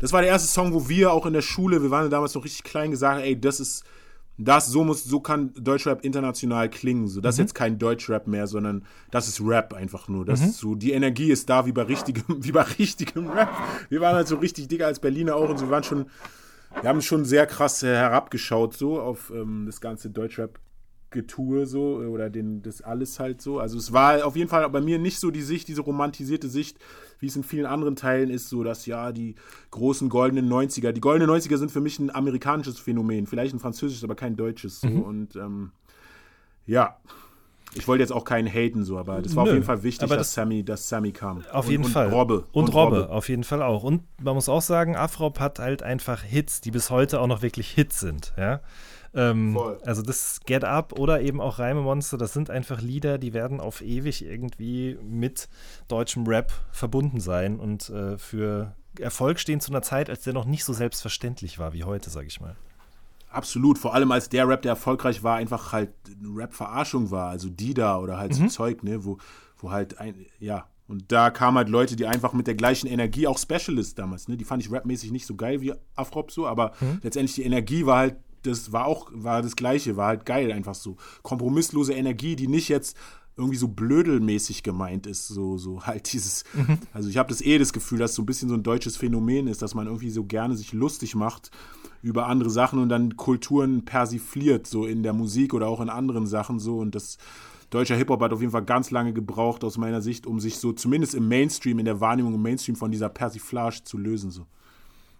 Das war der erste Song, wo wir auch in der Schule, wir waren ja damals noch richtig klein, gesagt ey, das ist, das, so muss, so kann Deutschrap international klingen. So, das ist jetzt kein Deutschrap mehr, sondern das ist Rap einfach nur. Das ist so, die Energie ist da wie bei richtigem, wie bei richtigem Rap. Wir waren halt so richtig dicker als Berliner auch und so, wir waren schon, wir haben schon sehr krass äh, herabgeschaut, so auf ähm, das ganze Deutschrap. Getue so äh, oder den, das alles halt so. Also es war auf jeden Fall bei mir nicht so die Sicht, diese romantisierte Sicht, wie es in vielen anderen Teilen ist, so dass ja die großen goldenen 90er, die goldenen 90er sind für mich ein amerikanisches Phänomen, vielleicht ein französisches, aber kein deutsches so und ähm, ja. Ich wollte jetzt auch keinen haten, so, aber das war Nö, auf jeden Fall wichtig, aber dass, das- Sammy, dass Sammy kam. Auf und, jeden und Fall. Robbe. Und, Robbe, auf jeden Fall auch. Und man muss auch sagen, Afrop hat halt einfach Hits, die bis heute auch noch wirklich Hits sind. Ja? Ähm, Voll. also das Get Up oder eben auch Reime Monster, das sind einfach Lieder, die werden auf ewig irgendwie mit deutschem Rap verbunden sein und äh, für Erfolg stehen zu einer Zeit, als der noch nicht so selbstverständlich war wie heute, sag ich mal. Absolut, vor allem als der Rap, der erfolgreich war, einfach halt eine Rap-Verarschung war, also Dida oder halt Mhm. so Zeug, ne, wo, wo halt ein, ja, und da kamen halt Leute, die einfach mit der gleichen Energie, auch Specialist damals, ne, die fand ich rapmäßig nicht so geil wie Afrop so, aber Mhm. letztendlich die Energie war halt, das war auch, war das Gleiche, war halt geil, einfach so. Kompromisslose Energie, die nicht jetzt irgendwie so blödelmäßig gemeint ist, so, so halt dieses, Mhm. also ich habe das eh das Gefühl, dass so ein bisschen so ein deutsches Phänomen ist, dass man irgendwie so gerne sich lustig macht über andere Sachen und dann Kulturen persifliert, so in der Musik oder auch in anderen Sachen so und das deutscher Hip-Hop hat auf jeden Fall ganz lange gebraucht aus meiner Sicht, um sich so zumindest im Mainstream, in der Wahrnehmung im Mainstream von dieser Persiflage zu lösen, so.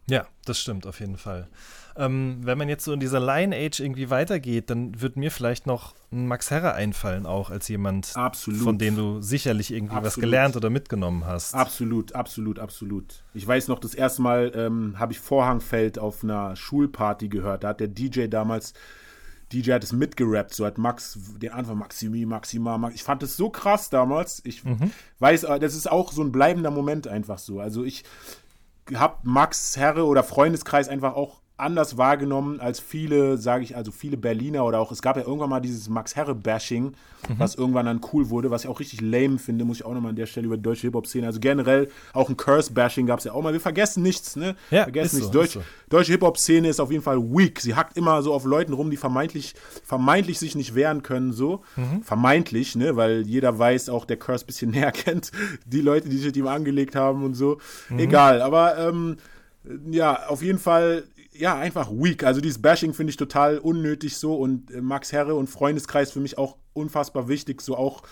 Ja, das stimmt auf jeden Fall. Ähm, wenn man jetzt so in dieser Line Age irgendwie weitergeht, dann wird mir vielleicht noch ein Max Herre einfallen, auch als jemand, Absolut. von dem du sicherlich irgendwie was Absolut. gelernt oder mitgenommen hast. Absolut, absolut, absolut. Ich weiß noch, das erste Mal ähm, habe ich Vorhangfeld auf einer Schulparty gehört. Da hat der DJ damals DJ hat es mitgerappt, so hat Max den Anfang Maximi, Maxima, Max. Ich fand das so krass damals. Ich Mhm. weiß, äh, das ist auch so ein bleibender Moment einfach so. Also ich habe Max Herre oder Freundeskreis einfach auch anders wahrgenommen als viele, sage ich, also viele Berliner oder auch, es gab ja irgendwann mal dieses Max Herre-Bashing, was irgendwann dann cool wurde, was ich auch richtig lame finde, muss ich auch nochmal an der Stelle über die deutsche Hip-Hop-Szene, also generell auch ein Curse-Bashing gab es ja auch mal, wir vergessen nichts, ne? Ja, vergessen nichts. so, Deutsch, so. Deutsche Hip-Hop-Szene ist auf jeden Fall weak, sie hackt immer so auf Leuten rum, die vermeintlich, vermeintlich sich nicht wehren können, so, vermeintlich, ne, weil jeder weiß, auch der Curse ein bisschen näher kennt, die Leute, die sich mit ihm angelegt haben und so, egal, aber, ähm, ja, auf jeden Fall, ja, einfach weak. Also dieses Bashing finde ich total unnötig so und äh, Max Herre und Freundeskreis für mich auch unfassbar wichtig, so auch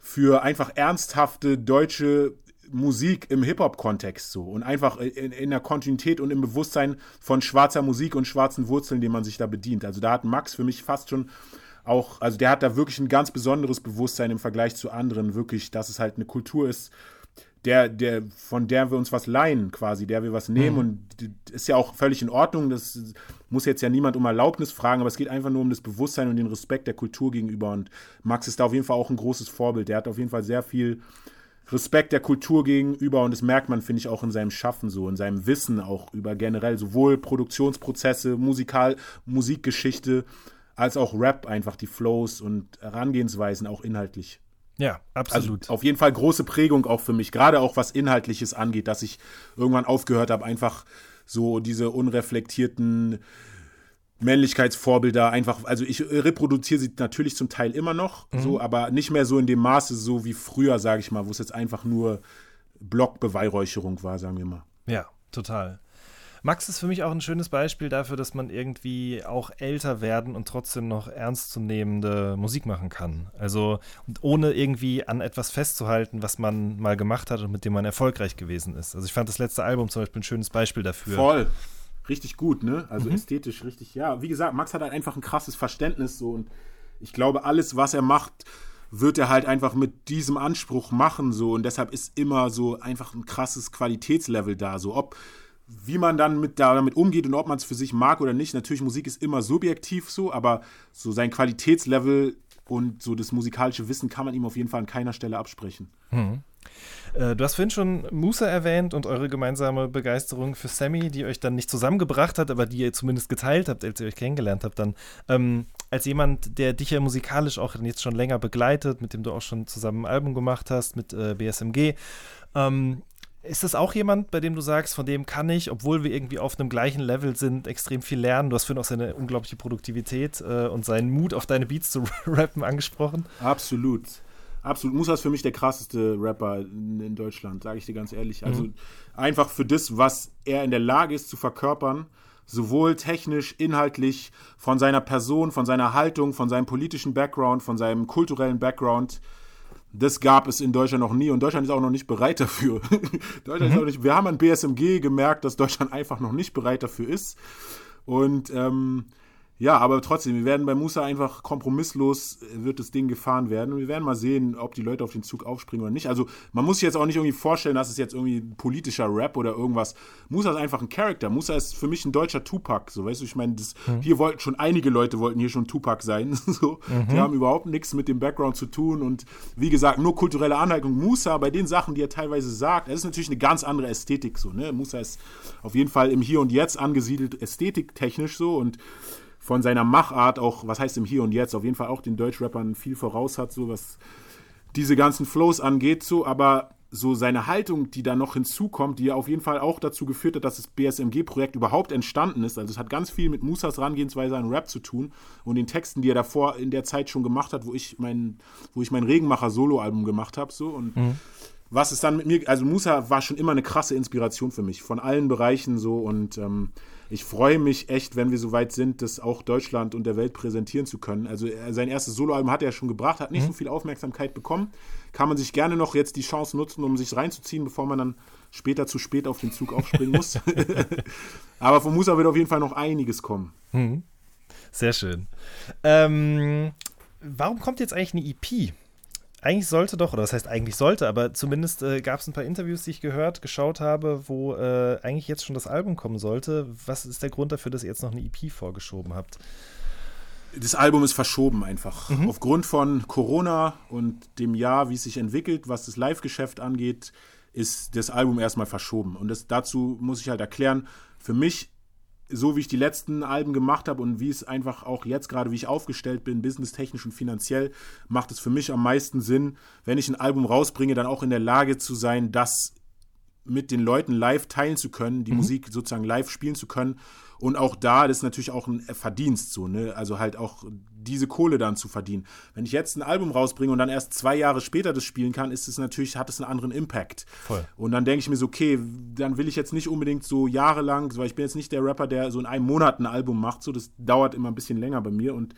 für einfach ernsthafte deutsche Musik im Hip-Hop-Kontext so und einfach in, in der Kontinuität und im Bewusstsein von schwarzer Musik und schwarzen Wurzeln, denen man sich da bedient. Also da hat Max für mich fast schon auch, also der hat da wirklich ein ganz besonderes Bewusstsein im Vergleich zu anderen, wirklich, dass es halt eine Kultur ist, der, der, von der wir uns was leihen, quasi, der wir was nehmen. Und d- ist ja auch völlig in Ordnung. Das muss jetzt ja niemand um Erlaubnis fragen, aber es geht einfach nur um das Bewusstsein und den Respekt der Kultur gegenüber. Und Max ist da auf jeden Fall auch ein großes Vorbild. Der hat auf jeden Fall sehr viel Respekt der Kultur gegenüber und das merkt man, finde ich, auch in seinem Schaffen so, in seinem Wissen auch über generell sowohl Produktionsprozesse, Musikal, Musikgeschichte, als auch Rap, einfach die Flows und Herangehensweisen auch inhaltlich. Ja, absolut. Also auf jeden Fall große Prägung auch für mich, gerade auch was Inhaltliches angeht, dass ich irgendwann aufgehört habe, einfach so diese unreflektierten Männlichkeitsvorbilder einfach, also ich reproduziere sie natürlich zum Teil immer noch, so, aber nicht mehr so in dem Maße, so wie früher, sage ich mal, wo es jetzt einfach nur Blockbeweihräucherung war, sagen wir mal. Ja, total. Max ist für mich auch ein schönes Beispiel dafür, dass man irgendwie auch älter werden und trotzdem noch ernstzunehmende Musik machen kann. Also ohne irgendwie an etwas festzuhalten, was man mal gemacht hat und mit dem man erfolgreich gewesen ist. Also ich fand das letzte Album zum Beispiel ein schönes Beispiel dafür. Voll. Richtig gut, ne? Also ästhetisch richtig, ja. Wie gesagt, Max hat halt einfach ein krasses Verständnis so und ich glaube, alles, was er macht, wird er halt einfach mit diesem Anspruch machen so und deshalb ist immer so einfach ein krasses Qualitätslevel da. So ob wie man dann mit damit umgeht und ob man es für sich mag oder nicht. Natürlich, Musik ist immer subjektiv so, aber so sein Qualitätslevel und so das musikalische Wissen kann man ihm auf jeden Fall an keiner Stelle absprechen. Äh, du hast vorhin schon Musa erwähnt und eure gemeinsame Begeisterung für Sammy, die euch dann nicht zusammengebracht hat, aber die ihr zumindest geteilt habt, als ihr euch kennengelernt habt. Dann ähm, als jemand, der dich ja musikalisch auch jetzt schon länger begleitet, mit dem du auch schon zusammen ein Album gemacht hast, mit äh, BSMG. Ähm, ist das auch jemand, bei dem du sagst, von dem kann ich, obwohl wir irgendwie auf einem gleichen Level sind, extrem viel lernen? Du hast vorhin auch seine unglaubliche Produktivität äh, und seinen Mut, auf deine Beats zu rappen angesprochen. Absolut. Absolut. Musa ist für mich der krasseste Rapper in, in Deutschland, sage ich dir ganz ehrlich. Also einfach für das, was er in der Lage ist zu verkörpern, sowohl technisch, inhaltlich, von seiner Person, von seiner Haltung, von seinem politischen Background, von seinem kulturellen Background. Das gab es in Deutschland noch nie und Deutschland ist auch noch nicht bereit dafür. Deutschland ist auch nicht, wir haben an BSMG gemerkt, dass Deutschland einfach noch nicht bereit dafür ist. Und ähm, ja, aber trotzdem, wir werden bei Musa einfach kompromisslos, äh, wird das Ding gefahren werden. Und wir werden mal sehen, ob die Leute auf den Zug aufspringen oder nicht. Also man muss sich jetzt auch nicht irgendwie vorstellen, dass es jetzt irgendwie politischer Rap oder irgendwas. Musa ist einfach ein Charakter. Musa ist für mich ein deutscher Tupac. So, weißt du, ich meine, das, hier wollten schon einige Leute wollten hier schon Tupac sein. so, Die haben überhaupt nichts mit dem Background zu tun. Und wie gesagt, nur kulturelle Aneignung. Musa, bei den Sachen, die er teilweise sagt, das ist natürlich eine ganz andere Ästhetik. So, ne? Musa ist auf jeden Fall im Hier und Jetzt angesiedelt, ästhetiktechnisch so. Und von seiner Machart auch, was heißt im Hier und Jetzt, auf jeden Fall auch den Deutschrappern viel voraus hat, so was diese ganzen Flows angeht, so, aber so seine Haltung, die da noch hinzukommt, die ja auf jeden Fall auch dazu geführt hat, dass das BSMG-Projekt überhaupt entstanden ist. Also es hat ganz viel mit Musas Herangehensweise an Rap zu tun und den Texten, die er davor in der Zeit schon gemacht hat, wo ich mein, wo ich mein Regenmacher-Solo-Album gemacht habe, so. Und was ist dann mit mir, also Musa war schon immer eine krasse Inspiration für mich, von allen Bereichen so. Und ähm, ich freue mich echt, wenn wir so weit sind, das auch Deutschland und der Welt präsentieren zu können. Also er, sein erstes Soloalbum hat er schon gebracht, hat nicht so viel Aufmerksamkeit bekommen. Kann man sich gerne noch jetzt die Chance nutzen, um sich reinzuziehen, bevor man dann später zu spät auf den Zug aufspringen muss. Aber von Musa wird auf jeden Fall noch einiges kommen. Sehr schön. Ähm, warum kommt jetzt eigentlich eine EP? Eigentlich sollte doch, oder das heißt eigentlich sollte, aber zumindest äh, gab es ein paar Interviews, die ich gehört, geschaut habe, wo äh, eigentlich jetzt schon das Album kommen sollte. Was ist der Grund dafür, dass ihr jetzt noch eine EP vorgeschoben habt? Das Album ist verschoben einfach. Mhm. Aufgrund von Corona und dem Jahr, wie es sich entwickelt, was das Live-Geschäft angeht, ist das Album erstmal verschoben. Und das, dazu muss ich halt erklären, für mich, so wie ich die letzten Alben gemacht habe und wie es einfach auch jetzt gerade, wie ich aufgestellt bin, businesstechnisch und finanziell, macht es für mich am meisten Sinn, wenn ich ein Album rausbringe, dann auch in der Lage zu sein, das mit den Leuten live teilen zu können, die Musik sozusagen live spielen zu können. Und auch da, das ist natürlich auch ein Verdienst so, ne? Also halt auch diese Kohle dann zu verdienen. Wenn ich jetzt ein Album rausbringe und dann erst zwei Jahre später das spielen kann, ist es natürlich, hat es einen anderen Impact. Voll. Und dann denke ich mir so, okay, dann will ich jetzt nicht unbedingt so jahrelang, weil ich bin jetzt nicht der Rapper, der so in einem Monat ein Album macht, so das dauert immer ein bisschen länger bei mir und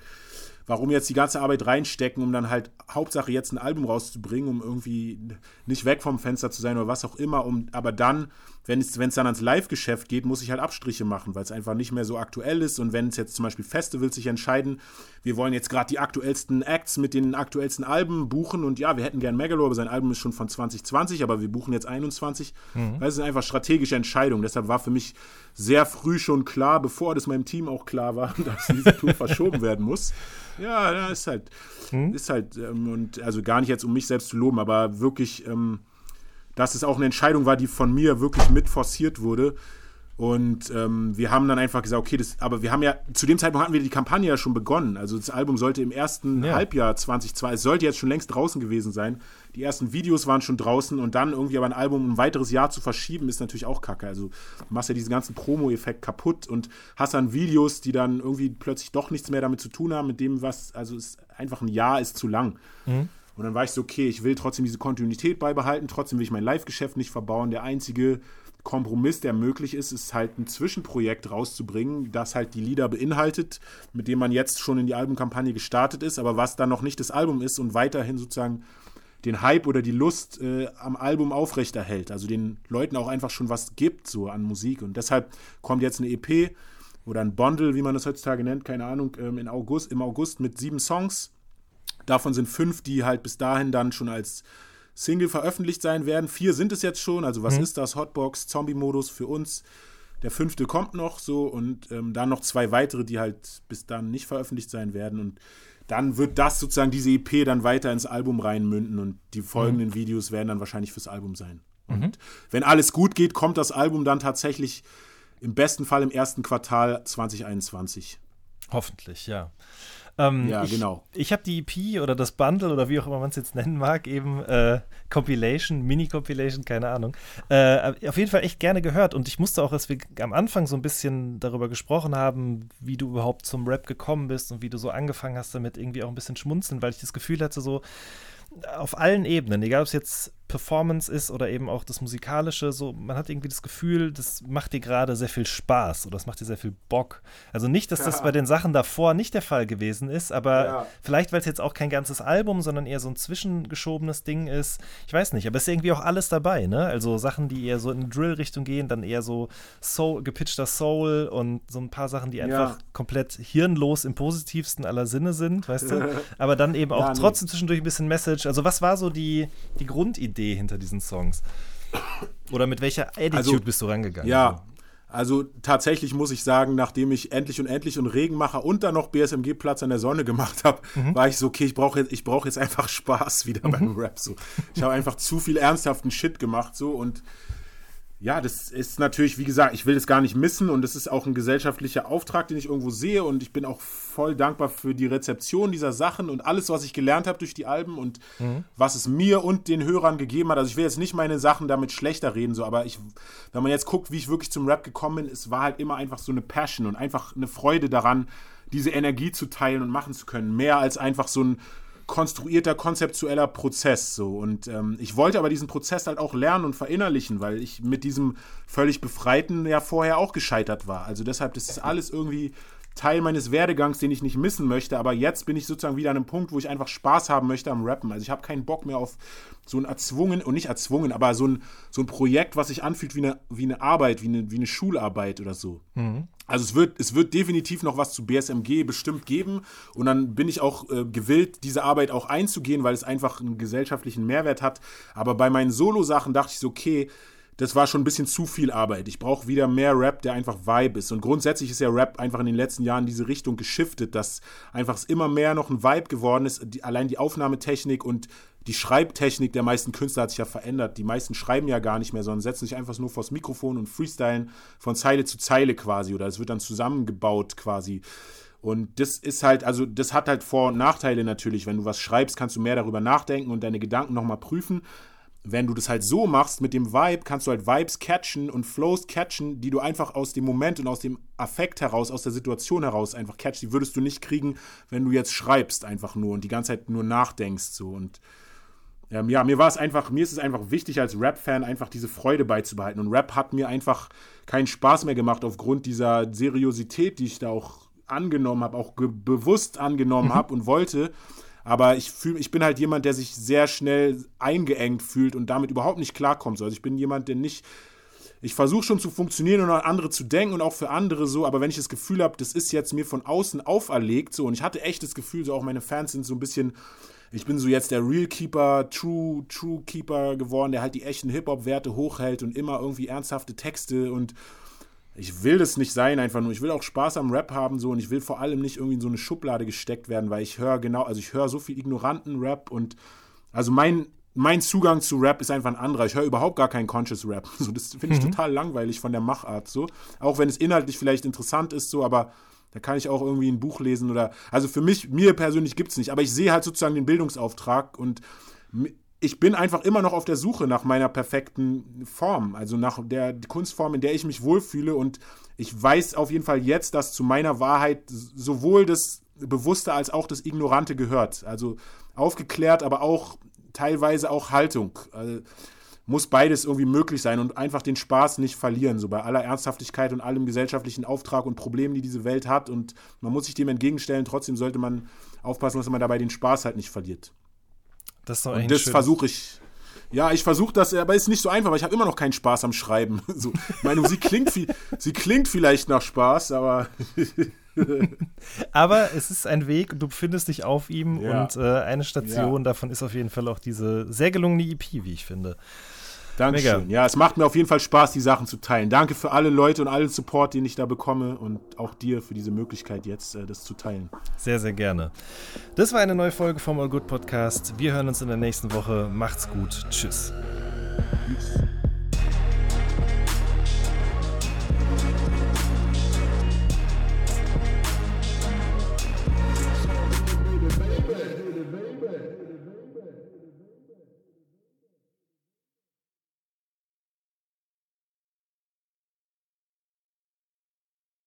warum jetzt die ganze Arbeit reinstecken, um dann halt Hauptsache jetzt ein Album rauszubringen, um irgendwie nicht weg vom Fenster zu sein oder was auch immer, um aber dann, wenn es, wenn es dann ans Live-Geschäft geht, muss ich halt Abstriche machen, weil es einfach nicht mehr so aktuell ist. Und wenn es jetzt zum Beispiel Festivals sich entscheiden, wir wollen jetzt gerade die aktuellsten Acts mit den aktuellsten Alben buchen. Und ja, wir hätten gern Megalo, aber sein Album ist schon von 2020, aber wir buchen jetzt 21, weil es sind einfach strategische Entscheidungen, deshalb war für mich sehr früh schon klar, bevor das meinem Team auch klar war, dass diese Tour verschoben werden muss. Ja, ist halt, ist halt, ähm, und also gar nicht jetzt, um mich selbst zu loben, aber wirklich, ähm, dass es auch eine Entscheidung war, die von mir wirklich mit forciert wurde. Und ähm, wir haben dann einfach gesagt, okay, das, aber wir haben ja, zu dem Zeitpunkt hatten wir die Kampagne ja schon begonnen. Also das Album sollte im ersten Ja. Halbjahr 2002, es sollte jetzt schon längst draußen gewesen sein. Die ersten Videos waren schon draußen und dann irgendwie aber ein Album ein weiteres Jahr zu verschieben, ist natürlich auch kacke. Also du machst ja diesen ganzen Promo-Effekt kaputt und hast dann Videos, die dann irgendwie plötzlich doch nichts mehr damit zu tun haben, mit dem, was, also es einfach ein Jahr ist zu lang. Und dann war ich so, okay, ich will trotzdem diese Kontinuität beibehalten, trotzdem will ich mein Live-Geschäft nicht verbauen. Der einzige Kompromiss, der möglich ist, ist halt ein Zwischenprojekt rauszubringen, das halt die Lieder beinhaltet, mit dem man jetzt schon in die Albumkampagne gestartet ist, aber was dann noch nicht das Album ist und weiterhin sozusagen den Hype oder die Lust äh, am Album aufrechterhält. Also den Leuten auch einfach schon was gibt, so an Musik. Und deshalb kommt jetzt eine EP oder ein Bundle, wie man das heutzutage nennt, keine Ahnung, ähm, in August, im August mit sieben Songs. Davon sind fünf, die halt bis dahin dann schon als Single veröffentlicht sein werden. Vier sind es jetzt schon. Also was ist das? Hotbox, Zombie-Modus für uns. Der fünfte kommt noch so und ähm, dann noch zwei weitere, die halt bis dann nicht veröffentlicht sein werden. Und dann wird das sozusagen, diese EP dann weiter ins Album reinmünden und die folgenden Videos werden dann wahrscheinlich fürs Album sein. Und wenn alles gut geht, kommt das Album dann tatsächlich im besten Fall im ersten Quartal 2021. Hoffentlich, ja. Ähm, Ja, ich, genau. Ich habe die EP oder das Bundle oder wie auch immer man es jetzt nennen mag, eben äh, Compilation, Mini-Compilation, keine Ahnung, äh, auf jeden Fall echt gerne gehört. Und ich musste auch, als wir am Anfang so ein bisschen darüber gesprochen haben, wie du überhaupt zum Rap gekommen bist und wie du so angefangen hast damit, irgendwie auch ein bisschen schmunzeln, weil ich das Gefühl hatte, so auf allen Ebenen, egal ob es jetzt Performance ist oder eben auch das Musikalische, so man hat irgendwie das Gefühl, das macht dir gerade sehr viel Spaß oder das macht dir sehr viel Bock. Also nicht, dass das Ja. bei den Sachen davor nicht der Fall gewesen ist, aber Ja. vielleicht, weil es jetzt auch kein ganzes Album, sondern eher so ein zwischengeschobenes Ding ist. Ich weiß nicht, aber es ist irgendwie auch alles dabei, ne? Also Sachen, die eher so in Drill-Richtung gehen, dann eher so Soul, gepitchter Soul und so ein paar Sachen, die einfach komplett hirnlos im positivsten aller Sinne sind, weißt du? Aber dann eben auch Ja, trotzdem zwischendurch ein bisschen Message. Also was war so die, die Grundidee hinter diesen Songs? Oder mit welcher Attitude Also, bist du rangegangen? Ja, also tatsächlich muss ich sagen, nachdem ich endlich und endlich und Regenmacher und dann noch BSMG Platz an der Sonne gemacht habe, war ich so, okay, ich brauche jetzt, ich brauche jetzt einfach Spaß wieder beim Rap. So. Ich habe einfach zu viel ernsthaften Shit gemacht so und ja, das ist natürlich, wie gesagt, ich will das gar nicht missen und das ist auch ein gesellschaftlicher Auftrag, den ich irgendwo sehe und ich bin auch voll dankbar für die Rezeption dieser Sachen und alles, was ich gelernt habe durch die Alben und was es mir und den Hörern gegeben hat. Also ich will jetzt nicht meine Sachen damit schlechter reden, so, aber ich, wenn man jetzt guckt, wie ich wirklich zum Rap gekommen bin, es war halt immer einfach so eine Passion und einfach eine Freude daran, diese Energie zu teilen und machen zu können. Mehr als einfach so ein konstruierter, konzeptueller Prozess. So. Und ähm, ich wollte aber diesen Prozess halt auch lernen und verinnerlichen, weil ich mit diesem völlig Befreiten ja vorher auch gescheitert war. Also deshalb, das ist alles irgendwie Teil meines Werdegangs, den ich nicht missen möchte. Aber jetzt bin ich sozusagen wieder an einem Punkt, wo ich einfach Spaß haben möchte am Rappen. Also ich habe keinen Bock mehr auf so ein erzwungen, und nicht erzwungen, aber so ein, so ein Projekt, was sich anfühlt wie eine, wie eine Arbeit, wie eine, wie eine Schularbeit oder so. Also es wird, es wird definitiv noch was zu BSMG bestimmt geben und dann bin ich auch äh, gewillt, diese Arbeit auch einzugehen, weil es einfach einen gesellschaftlichen Mehrwert hat. Aber bei meinen Solo-Sachen dachte ich so, okay, das war schon ein bisschen zu viel Arbeit. Ich brauche wieder mehr Rap, der einfach Vibe ist. Und grundsätzlich ist ja Rap einfach in den letzten Jahren in diese Richtung geschiftet, dass einfach es immer mehr noch ein Vibe geworden ist. Die, allein die Aufnahmetechnik und die Schreibtechnik der meisten Künstler hat sich ja verändert. Die meisten schreiben ja gar nicht mehr, sondern setzen sich einfach nur vors Mikrofon und freestylen von Zeile zu Zeile quasi. Oder es wird dann zusammengebaut quasi. Und das ist halt, also das hat halt Vor- und Nachteile natürlich. Wenn du was schreibst, kannst du mehr darüber nachdenken und deine Gedanken nochmal prüfen. Wenn du das halt so machst mit dem Vibe, kannst du halt Vibes catchen und Flows catchen, die du einfach aus dem Moment und aus dem Affekt heraus, aus der Situation heraus einfach catchst. Die würdest du nicht kriegen, wenn du jetzt schreibst einfach nur und die ganze Zeit nur nachdenkst so und ähm, ja, mir war es einfach, mir ist es einfach wichtig als Rap-Fan einfach diese Freude beizubehalten. Und Rap hat mir einfach keinen Spaß mehr gemacht aufgrund dieser Seriosität, die ich da auch angenommen habe, auch bewusst angenommen mhm. habe und wollte. Aber ich fühle, ich bin halt jemand, der sich sehr schnell eingeengt fühlt und damit überhaupt nicht klarkommt. Also ich bin jemand, der nicht. Ich versuche schon zu funktionieren und an andere zu denken und auch für andere so, aber wenn ich das Gefühl habe, das ist jetzt mir von außen auferlegt, so und ich hatte echt das Gefühl, so auch meine Fans sind so ein bisschen ich bin so jetzt der Real Keeper, True, True Keeper geworden, der halt die echten Hip-Hop-Werte hochhält und immer irgendwie ernsthafte Texte und ich will das nicht sein, einfach nur. Ich will auch Spaß am Rap haben, so und ich will vor allem nicht irgendwie in so eine Schublade gesteckt werden, weil ich höre genau, also ich höre so viel ignoranten Rap und also mein, mein Zugang zu Rap ist einfach ein anderer. Ich höre überhaupt gar keinen Conscious Rap. So, das finde ich mhm. total langweilig von der Machart. So. Auch wenn es inhaltlich vielleicht interessant ist, so, aber da kann ich auch irgendwie ein Buch lesen oder. Also für mich, mir persönlich gibt es nicht, aber ich sehe halt sozusagen den Bildungsauftrag und ich bin einfach immer noch auf der Suche nach meiner perfekten Form, also nach der Kunstform, in der ich mich wohlfühle und ich weiß auf jeden Fall jetzt, dass zu meiner Wahrheit sowohl das Bewusste als auch das Ignorante gehört. Also aufgeklärt, aber auch teilweise auch Haltung. Also muss beides irgendwie möglich sein und einfach den Spaß nicht verlieren, so bei aller Ernsthaftigkeit und allem gesellschaftlichen Auftrag und Problemen, die diese Welt hat. Und man muss sich dem entgegenstellen. Trotzdem sollte man aufpassen, dass man dabei den Spaß halt nicht verliert. Das ist doch und das versuche ich. Ja, ich versuche das, aber ist nicht so einfach, weil ich habe immer noch keinen Spaß am Schreiben. So, meine Musik klingt, sie klingt vielleicht nach Spaß, aber Aber es ist ein Weg, du befindest dich auf ihm ja. und äh, eine Station ja. davon ist auf jeden Fall auch diese sehr gelungene EP, wie ich finde. Dankeschön. Mega. Ja, es macht mir auf jeden Fall Spaß, die Sachen zu teilen. Danke für alle Leute und allen Support, den ich da bekomme und auch dir für diese Möglichkeit jetzt, äh, das zu teilen. Sehr, sehr gerne. Das war eine neue Folge vom All Good Podcast. Wir hören uns in der nächsten Woche. Macht's gut. Tschüss. Tschüss.